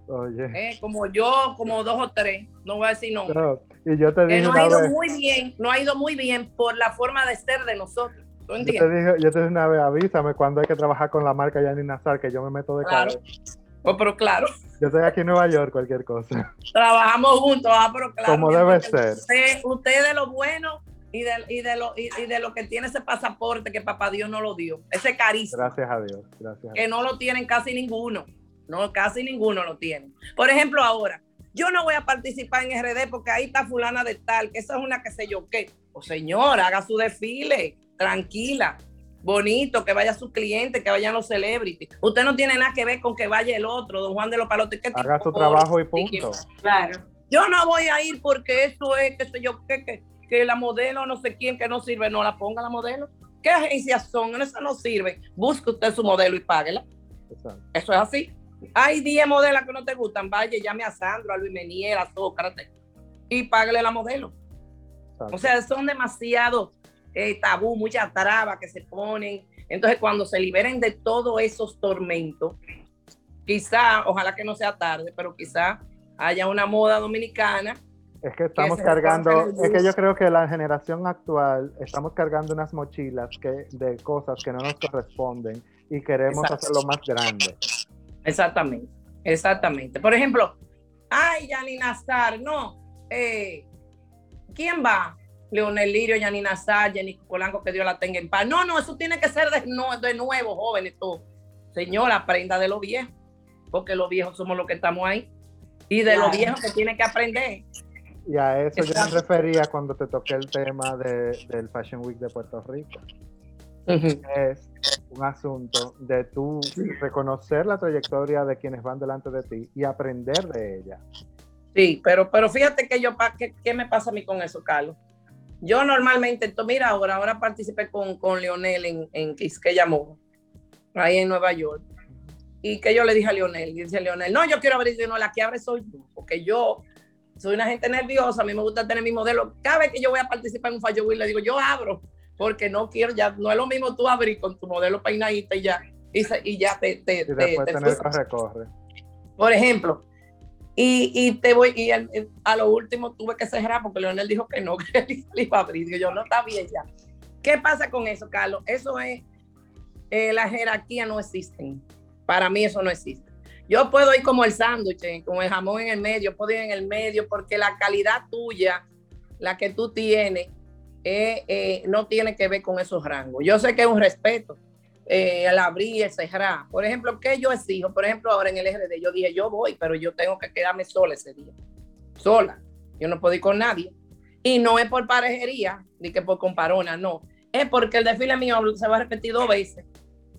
Oye. ¿eh? como yo, como dos o tres, no voy a decir no. y yo te dije no ha ido muy bien, no ha ido muy bien por la forma de ser de nosotros. ¿Tú entiendes? Yo te dije, yo te dije una vez, avísame cuando hay que trabajar con la marca Yanni Nazar, que yo me meto de claro. Oh, pero claro, Yo estoy aquí en Nueva York, cualquier cosa. trabajamos juntos, ah, pero claro. Como debe ser. Usted, usted de lo bueno y de, y, de lo, y, y de lo que tiene ese pasaporte que papá Dios no lo dio, ese carísimo, Gracias a Dios. Gracias a que Dios. no lo tienen casi ninguno. No, casi ninguno lo tiene. Por ejemplo, ahora, yo no voy a participar en RD porque ahí está fulana de tal, que esa es una que sé yo qué. O señora, haga su desfile, tranquila, bonito, que vaya su cliente, que vayan los celebrities. Usted no tiene nada que ver con que vaya el otro, don Juan de los Palotes. ¿qué Haga su trabajo y punto. Claro. Yo no voy a ir porque eso es, qué sé yo, qué, que, que la modelo no sé quién que no sirve, no la ponga la modelo. ¿Qué agencias son? Esa no sirve. Busque usted su modelo y páguela. Exacto. Eso es así. Hay 10 modelos que no te gustan. Vaya, llame a Sandro, a Luis Meniel, a Sócrates y págale la modelo. exacto. O sea, son demasiado eh, tabú, muchas trabas que se ponen. Entonces, cuando se liberen de todos esos tormentos, quizá, ojalá que no sea tarde, pero quizá haya una moda dominicana. Es que estamos cargando, es que yo creo que la generación actual estamos cargando unas mochilas que, de cosas que no nos corresponden y queremos Exacto. hacerlo más grande. Exactamente, exactamente. Por ejemplo, ay, Yanni Nazar, no. eh, ¿Quién va? Leonel Lirio, Yanni Nazar, Jenny Polanco, que Dios la tenga en paz. No, no, eso tiene que ser de, no- de nuevo, jóvenes, todo. Señora, aprenda de lo viejo, porque los viejos somos los que estamos ahí. Y de los viejos que tiene que aprender. Y a eso yo Exacto. me refería cuando te toqué el tema de- del Fashion Week de Puerto Rico. Es un asunto de tú reconocer la trayectoria de quienes van delante de ti y aprender de ella. Sí, pero, pero fíjate que yo, ¿qué, qué me pasa a mí con eso, Carlos? Yo normalmente, to- mira, ahora, ahora participé con, con Leonel en, en Quisqueya Mall, ahí en Nueva York. Y que yo le dije a Leonel, y dice Leonel, no, yo quiero abrir, yo no, la que abre soy yo, porque yo soy una gente nerviosa, a mí me gusta tener mi modelo. Cada vez que yo voy a participar en un Week, le digo, yo abro, porque no quiero, ya no es lo mismo tú abrir con tu modelo peinadita y ya, y, ya te, te, Y te- te corre-corre. Por ejemplo, y, y te voy, y al- a lo último tuve que cerrar porque Leonel dijo que no, que él iba a abrir. Yo, no está bien ya. ¿Qué pasa con eso, Carlos? Eso es, eh, la jerarquía no existen. Para mí eso no existe. Yo puedo ir como el sándwich, eh, como el jamón en el medio, puedo ir en el medio porque la calidad tuya, la que tú tienes, eh, eh, no tiene que ver con esos rangos. Yo sé que es un respeto, eh, el abrir, el cerrar. Por ejemplo, ¿qué yo exijo? Por ejemplo, ahora en el RD, yo dije, yo voy, pero yo tengo que quedarme sola ese día. Sola. Yo no puedo ir con nadie. Y no es por parejería, ni que por comparona, no. Es porque el desfile mío se va a repetir dos veces,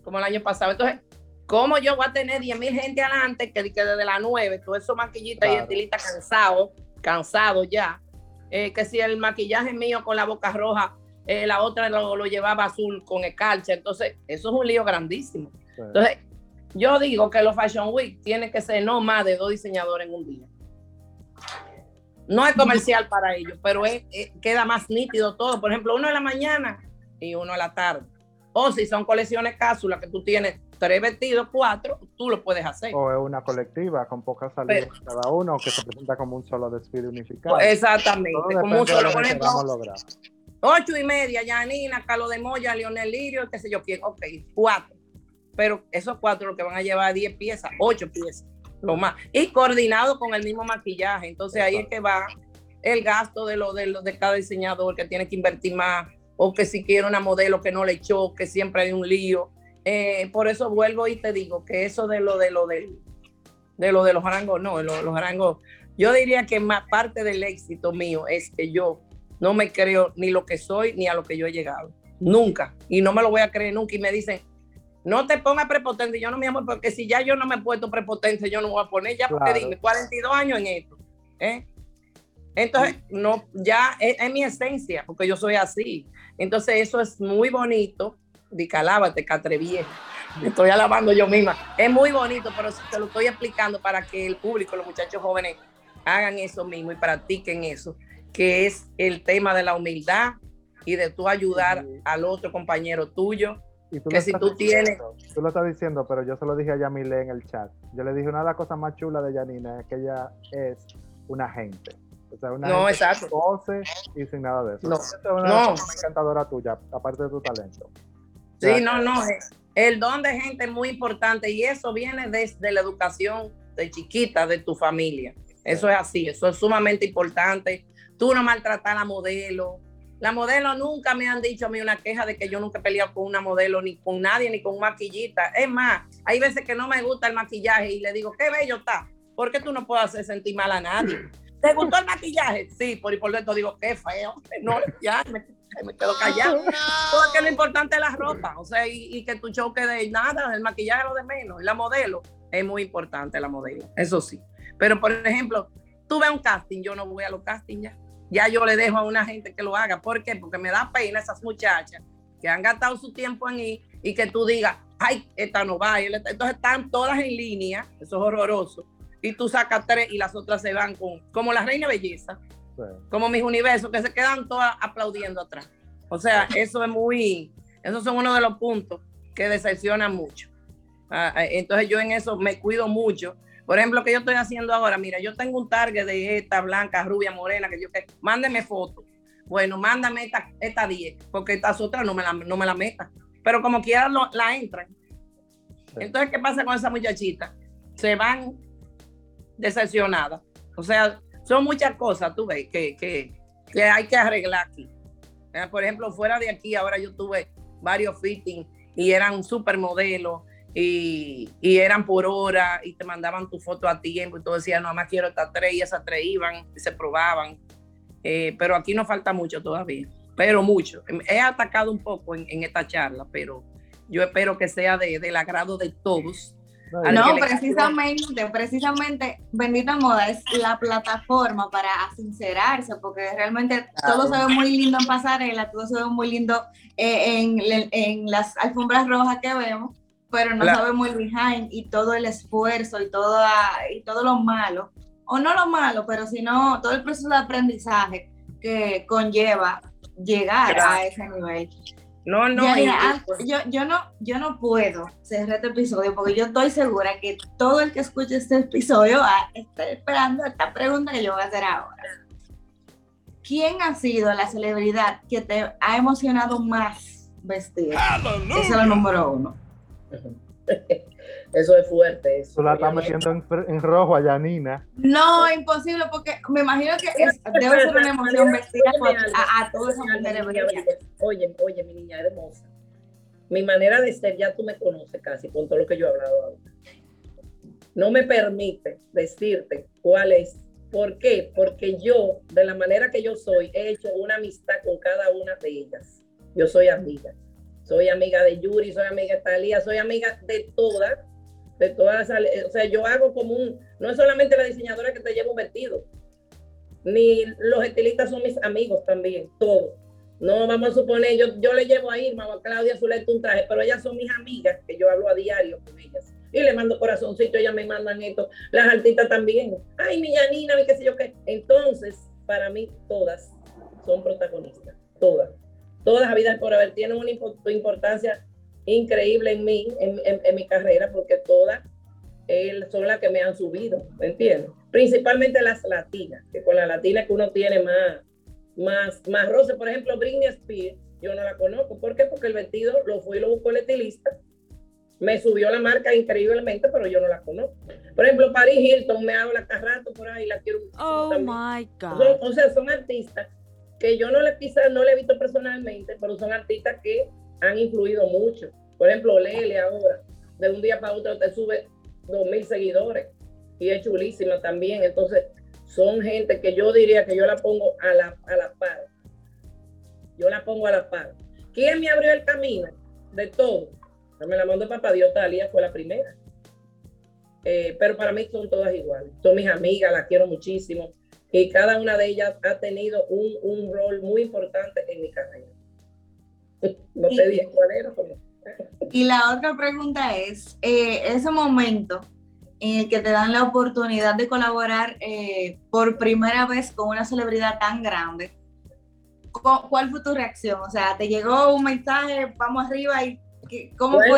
como el año pasado. Entonces, ¿cómo yo voy a tener 10 mil gente adelante que, que desde las 9, todo eso maquillita y Claro. estilista cansado, cansado ya? Eh, que si el maquillaje mío con la boca roja eh, la otra lo, lo llevaba azul con escarcha. Entonces, eso es un lío grandísimo. Entonces, yo digo que los Fashion Week tienen que ser no más de dos diseñadores en un día. No es comercial para ellos, pero es- es- queda más nítido todo. Por ejemplo, uno en la mañana y uno en la tarde. O si son colecciones cápsulas que tú tienes tres vestidos, cuatro, tú lo puedes hacer. O es una colectiva con pocas salidas cada uno que se presenta como un solo desfile unificado. Pues, Exactamente. Como un solo, lo por ejemplo. Ocho y media, Yanina, Carlos de Moya, Leonel Lirio, qué sé yo quién. Ok, cuatro. Pero esos cuatro lo que van a llevar 10 piezas, ocho piezas, lo más. Y coordinado con el mismo maquillaje. Entonces ahí es que va el gasto de lo de, lo de cada diseñador que tiene que invertir más. O que si quiere una modelo que no le echó, que siempre hay un lío. Eh, por eso vuelvo y te digo que eso de lo de lo de, de lo de los rangos, no, de lo- los rangos. Yo diría que más parte del éxito mío es que yo no me creo ni lo que soy ni a lo que yo he llegado. Nunca. Y no me lo voy a creer nunca. Y me dicen, no te pongas prepotente. Yo no me amo porque si ya yo no me he puesto prepotente, yo no voy a poner ya porque Claro. dime, 42 años en esto. ¿eh? Entonces, no, ya es, es mi esencia, porque yo soy así. Entonces, eso es muy bonito. Di calábate, catrevieja. Me estoy alabando yo misma. Es muy bonito, pero te lo estoy explicando para que el público, los muchachos jóvenes, hagan eso mismo y practiquen eso, que es el tema de la humildad y de tú ayudar Sí. al otro compañero tuyo. Y tú que lo si estás tú tienes- diciendo, Tú lo estás diciendo, pero yo se lo dije a Yamile en el chat. Yo le dije, una de las cosas más chulas de Yanina es que ella es una gente. O sea, una No, gente exacto. pose y sin nada de eso. No, es una no. encantadora tuya, aparte de tu talento. Sí, no, no. eh, El don de gente es muy importante y eso viene desde la educación de chiquita de tu familia. Eso es así, eso es sumamente importante. Tú no maltratar a la modelo. La modelo nunca me han dicho a mí una queja de que yo nunca he peleado con una modelo, ni con nadie, ni con un maquillista. Es más, hay veces que no me gusta el maquillaje y le digo, qué bello está. ¿Por qué tú no puedes hacer sentir mal a nadie? ¿Te gustó el maquillaje? Sí, por y por dentro digo, qué feo. No, ya me, me quedo callado. Porque lo importante es la ropa, o sea, y, y que tu show quede nada, el maquillaje lo de menos. La modelo es muy importante, la modelo, eso sí. Pero, por ejemplo, tú ves un casting, yo no voy a los castings ya. Ya yo le dejo a una gente que lo haga. ¿Por qué? Porque me da pena esas muchachas que han gastado su tiempo en ir y que tú digas, ay, esta no va. Entonces están todas en línea, eso es horroroso. Y tú sacas tres y las otras se van con, como la reina belleza Sí. como mis universos, que se quedan todas aplaudiendo atrás. O sea, eso es muy, esos son uno de los puntos que decepcionan mucho. Ah, ah, entonces yo en eso me cuido mucho. Por ejemplo, que yo estoy haciendo ahora, mira, yo tengo un target de esta blanca, rubia, morena, que yo que mándeme fotos. Bueno, mándame esta, esta 10, porque estas otras no me la, no me la metan. Pero como quiera lo- la entran. Entonces, ¿qué pasa con esa muchachita? Se van decepcionadas. O sea, son muchas cosas, tú ves, que, que, que hay que arreglar aquí. Por ejemplo, fuera de aquí, ahora yo tuve varios fittings y eran supermodelos y, y eran por hora y te mandaban tu foto a tiempo y tú decías, no, más quiero estas tres y esas tres iban y se probaban. Eh, pero aquí nos falta mucho todavía, pero mucho. He atacado un poco en, en esta charla, pero yo espero que sea de, del agrado de todos. No, precisamente, precisamente, Bendita Moda es la plataforma para sincerarse, porque realmente todo se ve muy lindo en pasarela, todo se ve muy lindo eh, en, en las alfombras rojas que vemos, pero no se ve muy behind y todo el esfuerzo y todo, y todo lo malo, o no lo malo, pero sino todo el proceso de aprendizaje que conlleva llegar a ese nivel. No, no, Ya, mira, y- an- yo, yo, no, yo no puedo cerrar este episodio porque yo estoy segura que todo el que escuche este episodio va a estar esperando esta pregunta que yo voy a hacer ahora. ¿Quién ha sido la celebridad que te ha emocionado más vestir? Esa es la número uno. Eso es fuerte. Eso. Tú la estás metiendo en, en rojo a Yanina. No, imposible, porque me imagino que es- debe ser una emoción vestir a, a, a todas esas mujeres. Oye, oye, mi niña hermosa. Mi manera de ser, ya tú me conoces casi con todo lo que yo he hablado ahora. No me permite decirte cuál es. ¿Por qué? Porque yo, de la manera que yo soy, he hecho una amistad con cada una de ellas. Yo soy amiga. Soy amiga de Yuri, soy amiga de Talía, soy amiga de todas, de todas. O sea, yo hago como un, no es solamente la diseñadora que te lleva un vestido, ni los estilistas son mis amigos también, todos. No vamos a suponer, yo, yo le llevo a Irma o a Claudia Zuleta un traje, pero ellas son mis amigas, que yo hablo a diario con ellas. Y le mando corazoncito, ellas me mandan esto. Las artistas también. Ay, mi Yanina, mi qué sé yo qué. Entonces, para mí, todas son protagonistas. Todas. Todas las vidas por haber tienen una impo- importancia increíble en mí, en, en- en mi carrera, porque todas eh, son las que me han subido, ¿me entiendes? Principalmente las latinas, que con las latinas que uno tiene más, más, más roce. Por ejemplo, Britney Spears, yo no la conozco. ¿Por qué? Porque el vestido lo fui y lo buscó el estilista. Me subió la marca increíblemente, pero yo no la conozco. Por ejemplo, Paris Hilton me habla cada rato por ahí, la quiero muchísimo Oh también. my Son- God. o sea, son artistas que yo no le quizás no le he visto personalmente, pero son artistas que han influido mucho. Por ejemplo, Lele ahora, de un día para otro te sube dos mil seguidores y es chulísima también. Entonces, son gente que yo diría que yo la pongo a la, a la par. Yo la pongo a la par. ¿Quién me abrió el camino de todo? Me la mandó papá Dios, Talía fue la primera. Eh, pero para mí son todas iguales. Son mis amigas, las quiero muchísimo y cada una de ellas ha tenido un, un rol muy importante en mi carrera. No te Y- dije cuál era, pero Y la otra pregunta es, eh, ese momento en el que te dan la oportunidad de colaborar eh, por primera vez con una celebridad tan grande, ¿cu- ¿cuál fue tu reacción? O sea, ¿te llegó un mensaje, vamos arriba y cómo Bueno,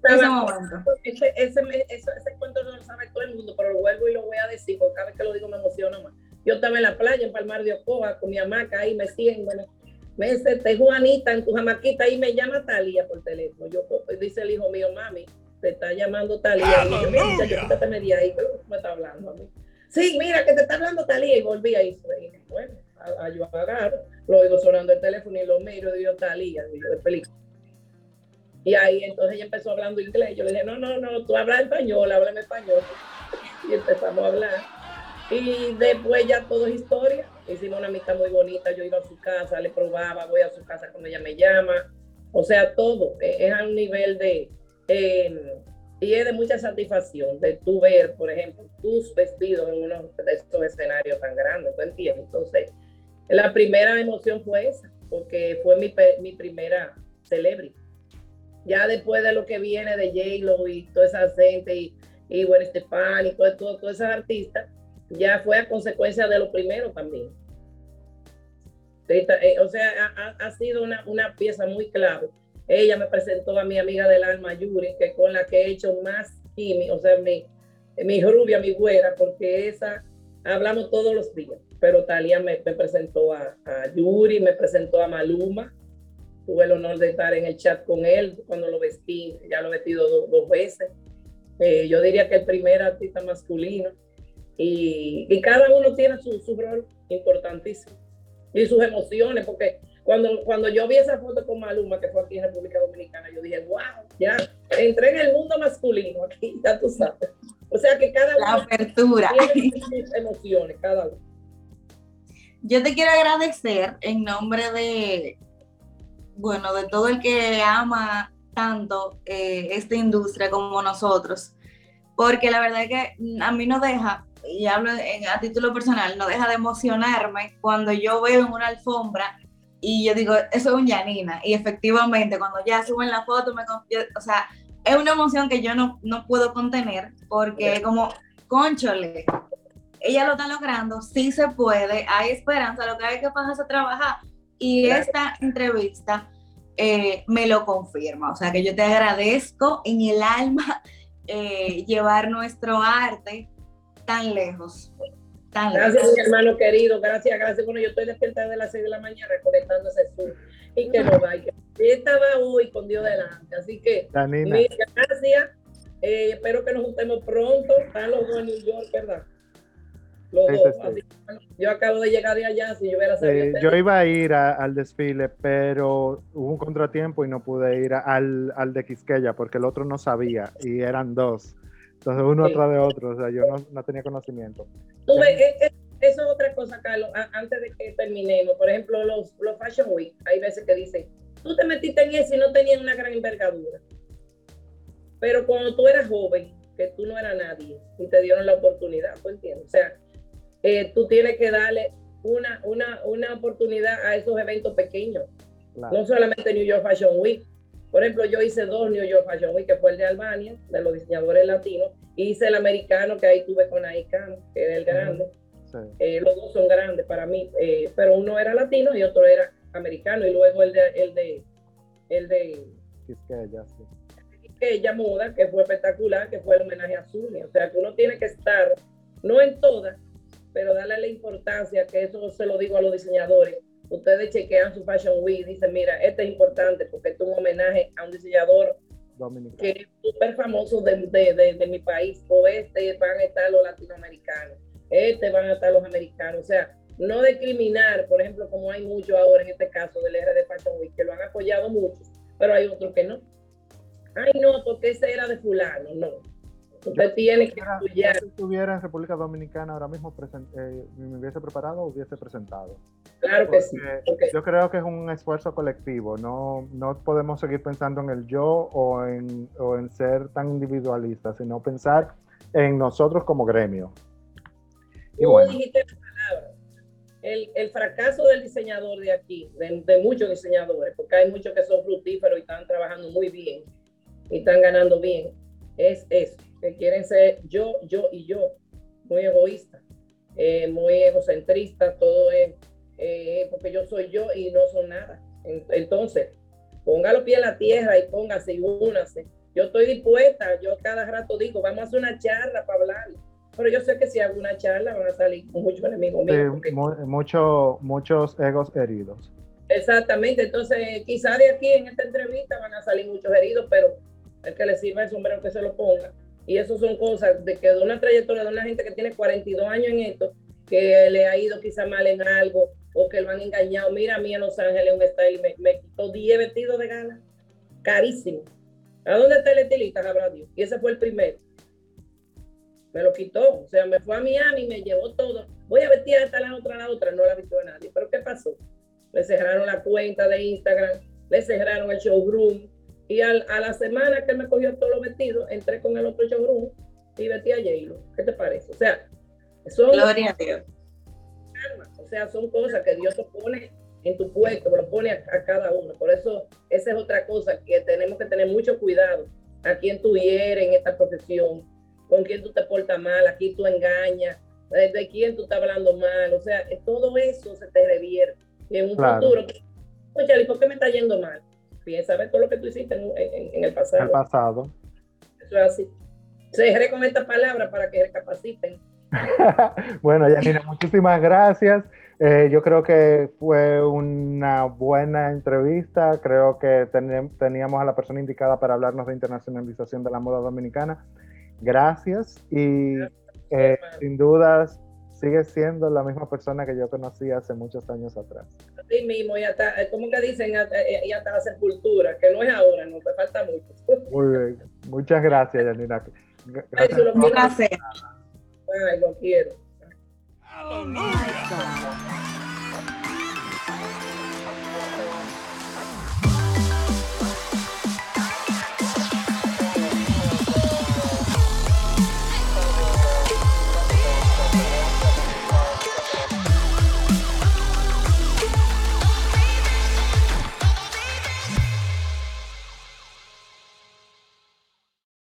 fue ese momento? ese, ese, ese, ese cuento no lo sabe todo el mundo, pero lo vuelvo y lo voy a decir, porque cada vez que lo digo me emociona más. Yo estaba en la playa en Palmar de Ocoa con mi hamaca ahí meciéndome me dice, te Juanita en tu jamaquita y me llama Talía por teléfono. Yo, dice el hijo mío, mami, te está llamando Talía. Y yo, mira, yo quítate media ahí, me está hablando a mí. Sí, mira, que te está hablando Talía. Y volví ahí. Bueno, a, a yo agarro, lo oigo sonando el teléfono y lo miro y digo Talía, de película. Y ahí entonces ella empezó hablando inglés. Yo le dije, no, no, no, tú hablas español, háblame español. Y empezamos a hablar. Y después ya todo es historia. Hicimos una amistad muy bonita. Yo iba a su casa, le probaba, voy a su casa cuando ella me llama. O sea, todo e, es a un nivel de... Em, y es de mucha satisfacción de tú ver, por ejemplo, tus vestidos en uno de estos escenarios tan grandes, ¿tú entiendes? Entonces, la primera emoción fue esa, porque fue mi, mi primera celebrity ya después de lo que viene de J-Lo y toda esa gente y, y bueno, Estefan y todos todo, todo esos artistas, ya fue a consecuencia de lo primero también. Eh, o sea, ha, ha sido una, una, pieza muy clave. Ella me presentó a mi amiga del alma, Yuri, que con la que he hecho más química, o sea, mi, mi rubia, mi güera, porque esa hablamos todos los días. Pero Talia me, presentó a, a, Yuri, me presentó a Maluma, tuve el honor de estar en el chat con él cuando lo vestí, ya lo he vestido dos veces. Eh, yo diría que el primer artista masculino. Y, y cada uno tiene su, su, rol importantísimo. Y sus emociones, porque cuando, cuando yo vi esa foto con Maluma, que fue aquí en República Dominicana, yo dije, wow, ya entré en el mundo masculino aquí, ya tú sabes. O sea que cada La uno apertura. tiene sus emociones, cada uno. Yo te quiero agradecer en nombre de, bueno, de todo el que ama tanto eh, esta industria como nosotros, porque la verdad es que a mí no deja, y hablo en, a título personal, no deja de emocionarme cuando yo veo en una alfombra y yo digo, eso es un Yanina, y efectivamente cuando ya suben la foto, me, yo, o sea, es una emoción que yo no, no puedo contener, porque como, conchole, ella lo está logrando, sí se puede, hay esperanza, lo que hay que pasar es a trabajar. Y esta entrevista eh, me lo confirma. O sea que yo te agradezco en el alma eh, llevar nuestro arte tan lejos. Tan gracias, lejos. mi hermano querido. Gracias, gracias. Bueno, yo estoy despierta de las 6 de la mañana recolectando ese sur. Y que no vaya. Estaba hoy con Dios delante. Así que, mil gracias. Eh, espero que nos juntemos pronto. Están los dos en New York, ¿verdad? Los Sí, dos. sí, sí. Así que, bueno, yo acabo de llegar de allá. Si yo hubiera sabido. Eh, yo iba a ir a- al desfile, pero hubo un contratiempo y no pude ir a- al, al de Quisqueya porque el otro no sabía y eran dos. Entonces uno Sí. atrás de otro, o sea, yo no, no tenía conocimiento. Tú ves, eh, eh, eso es otra cosa, Carlos, antes de que terminemos. Por ejemplo, los, los Fashion Week, hay veces que dicen, tú te metiste en eso y no tenías una gran envergadura. Pero cuando tú eras joven, que tú no eras nadie y te dieron la oportunidad, ¿tú entiendes? O sea, eh, tú tienes que darle una, una, una oportunidad a esos eventos pequeños, Claro. no solamente New York Fashion Week. Por ejemplo, yo hice dos New York Fashion Week, que fue el de Albania, de los diseñadores latinos, y hice el americano, que ahí tuve con Aikan, que era el grande. Sí. Eh, los dos son grandes para mí, eh, pero uno era latino y otro era americano, y luego el de, el de, el de Quisqueya, sí. ella moda, que fue espectacular, que fue el homenaje a Zulia. O sea, que uno tiene que estar, no en todas, pero darle la importancia, que eso se lo digo a los diseñadores. Ustedes chequean su Fashion Week y dicen, mira, este es importante porque es un homenaje a un diseñador Dominicano. que es súper famoso de, de, de, de mi país, o este van a estar los latinoamericanos, este van a estar los americanos, o sea, no discriminar, por ejemplo, como hay mucho ahora en este caso del RD Fashion Week, que lo han apoyado muchos, pero hay otros que no. Ay, no, porque ese era de fulano, no. Usted tiene que apoyar. Si estuviera en República Dominicana ahora mismo, presen- eh, me hubiese preparado o hubiese presentado. Claro que sí. Yo creo que es un esfuerzo colectivo, no, no podemos seguir pensando en el yo o en, o en ser tan individualistas, sino pensar en nosotros como gremio. Y bueno, dijiste la palabra. El, el fracaso del diseñador de aquí, de, de muchos diseñadores, porque hay muchos que son fructíferos y están trabajando muy bien y están ganando bien, es eso, que quieren ser yo, yo y yo, muy egoísta, eh, muy egocentrista, todo es eh, porque yo soy yo y no son nada. En- Entonces, ponga los pies en la tierra y póngase y únase. Yo estoy dispuesta, yo cada rato digo, vamos a hacer una charla para hablar. Pero yo sé que si hago una charla van a salir muchos enemigos sí, míos. porque- mu- mucho- muchos egos heridos. Exactamente, entonces quizá de aquí en esta entrevista van a salir muchos heridos, pero el que le sirva el sombrero que se lo ponga. Y eso son cosas de que de una trayectoria de una gente que tiene 42 años en esto, que le ha ido quizá mal en algo o que lo han engañado. Mira a mí en Los Ángeles un style me, me quitó 10 vestidos de gana, carísimo. ¿A dónde está el estilista? Y ese fue el primero. Me lo quitó, o sea, me fue a Miami, me llevó todo. Voy a vestir hasta la otra, la otra, no la vistió a nadie. Pero ¿qué pasó? Le cerraron la cuenta de Instagram, le cerraron el showroom. Y a la semana que me cogió todos los vestidos, entré con el otro showroom y vestí a j ¿Qué te parece? O sea, son, Gloria a Dios. O sea, son cosas que Dios te pone en tu puesto, lo pone a, cada uno. Por eso, esa es otra cosa que tenemos que tener mucho cuidado a quién tú hieres en esta profesión, con quién tú te portas mal, aquí tú engañas, de quién tú estás hablando mal. O sea, todo eso se te revierte. Y en un futuro, oye, ¿por qué me está yendo mal? Piensa ver todo lo que tú hiciste en, el pasado. El pasado. Eso es así. Se con esta palabra para que recapaciten. bueno, Yanina, muchísimas gracias. Eh, yo creo que fue una buena entrevista. Creo que teníamos a la persona indicada para hablarnos de internacionalización de la moda dominicana. Gracias y eh, sin dudas sigue siendo la misma persona que yo conocí hace muchos años atrás. Así mismo, ya está, eh, como que dicen, ya está la sepultura, que no es ahora, no, me falta mucho. Muy bien, muchas gracias, Yanina. Gracias. Ay, lo quiero. Aleluya.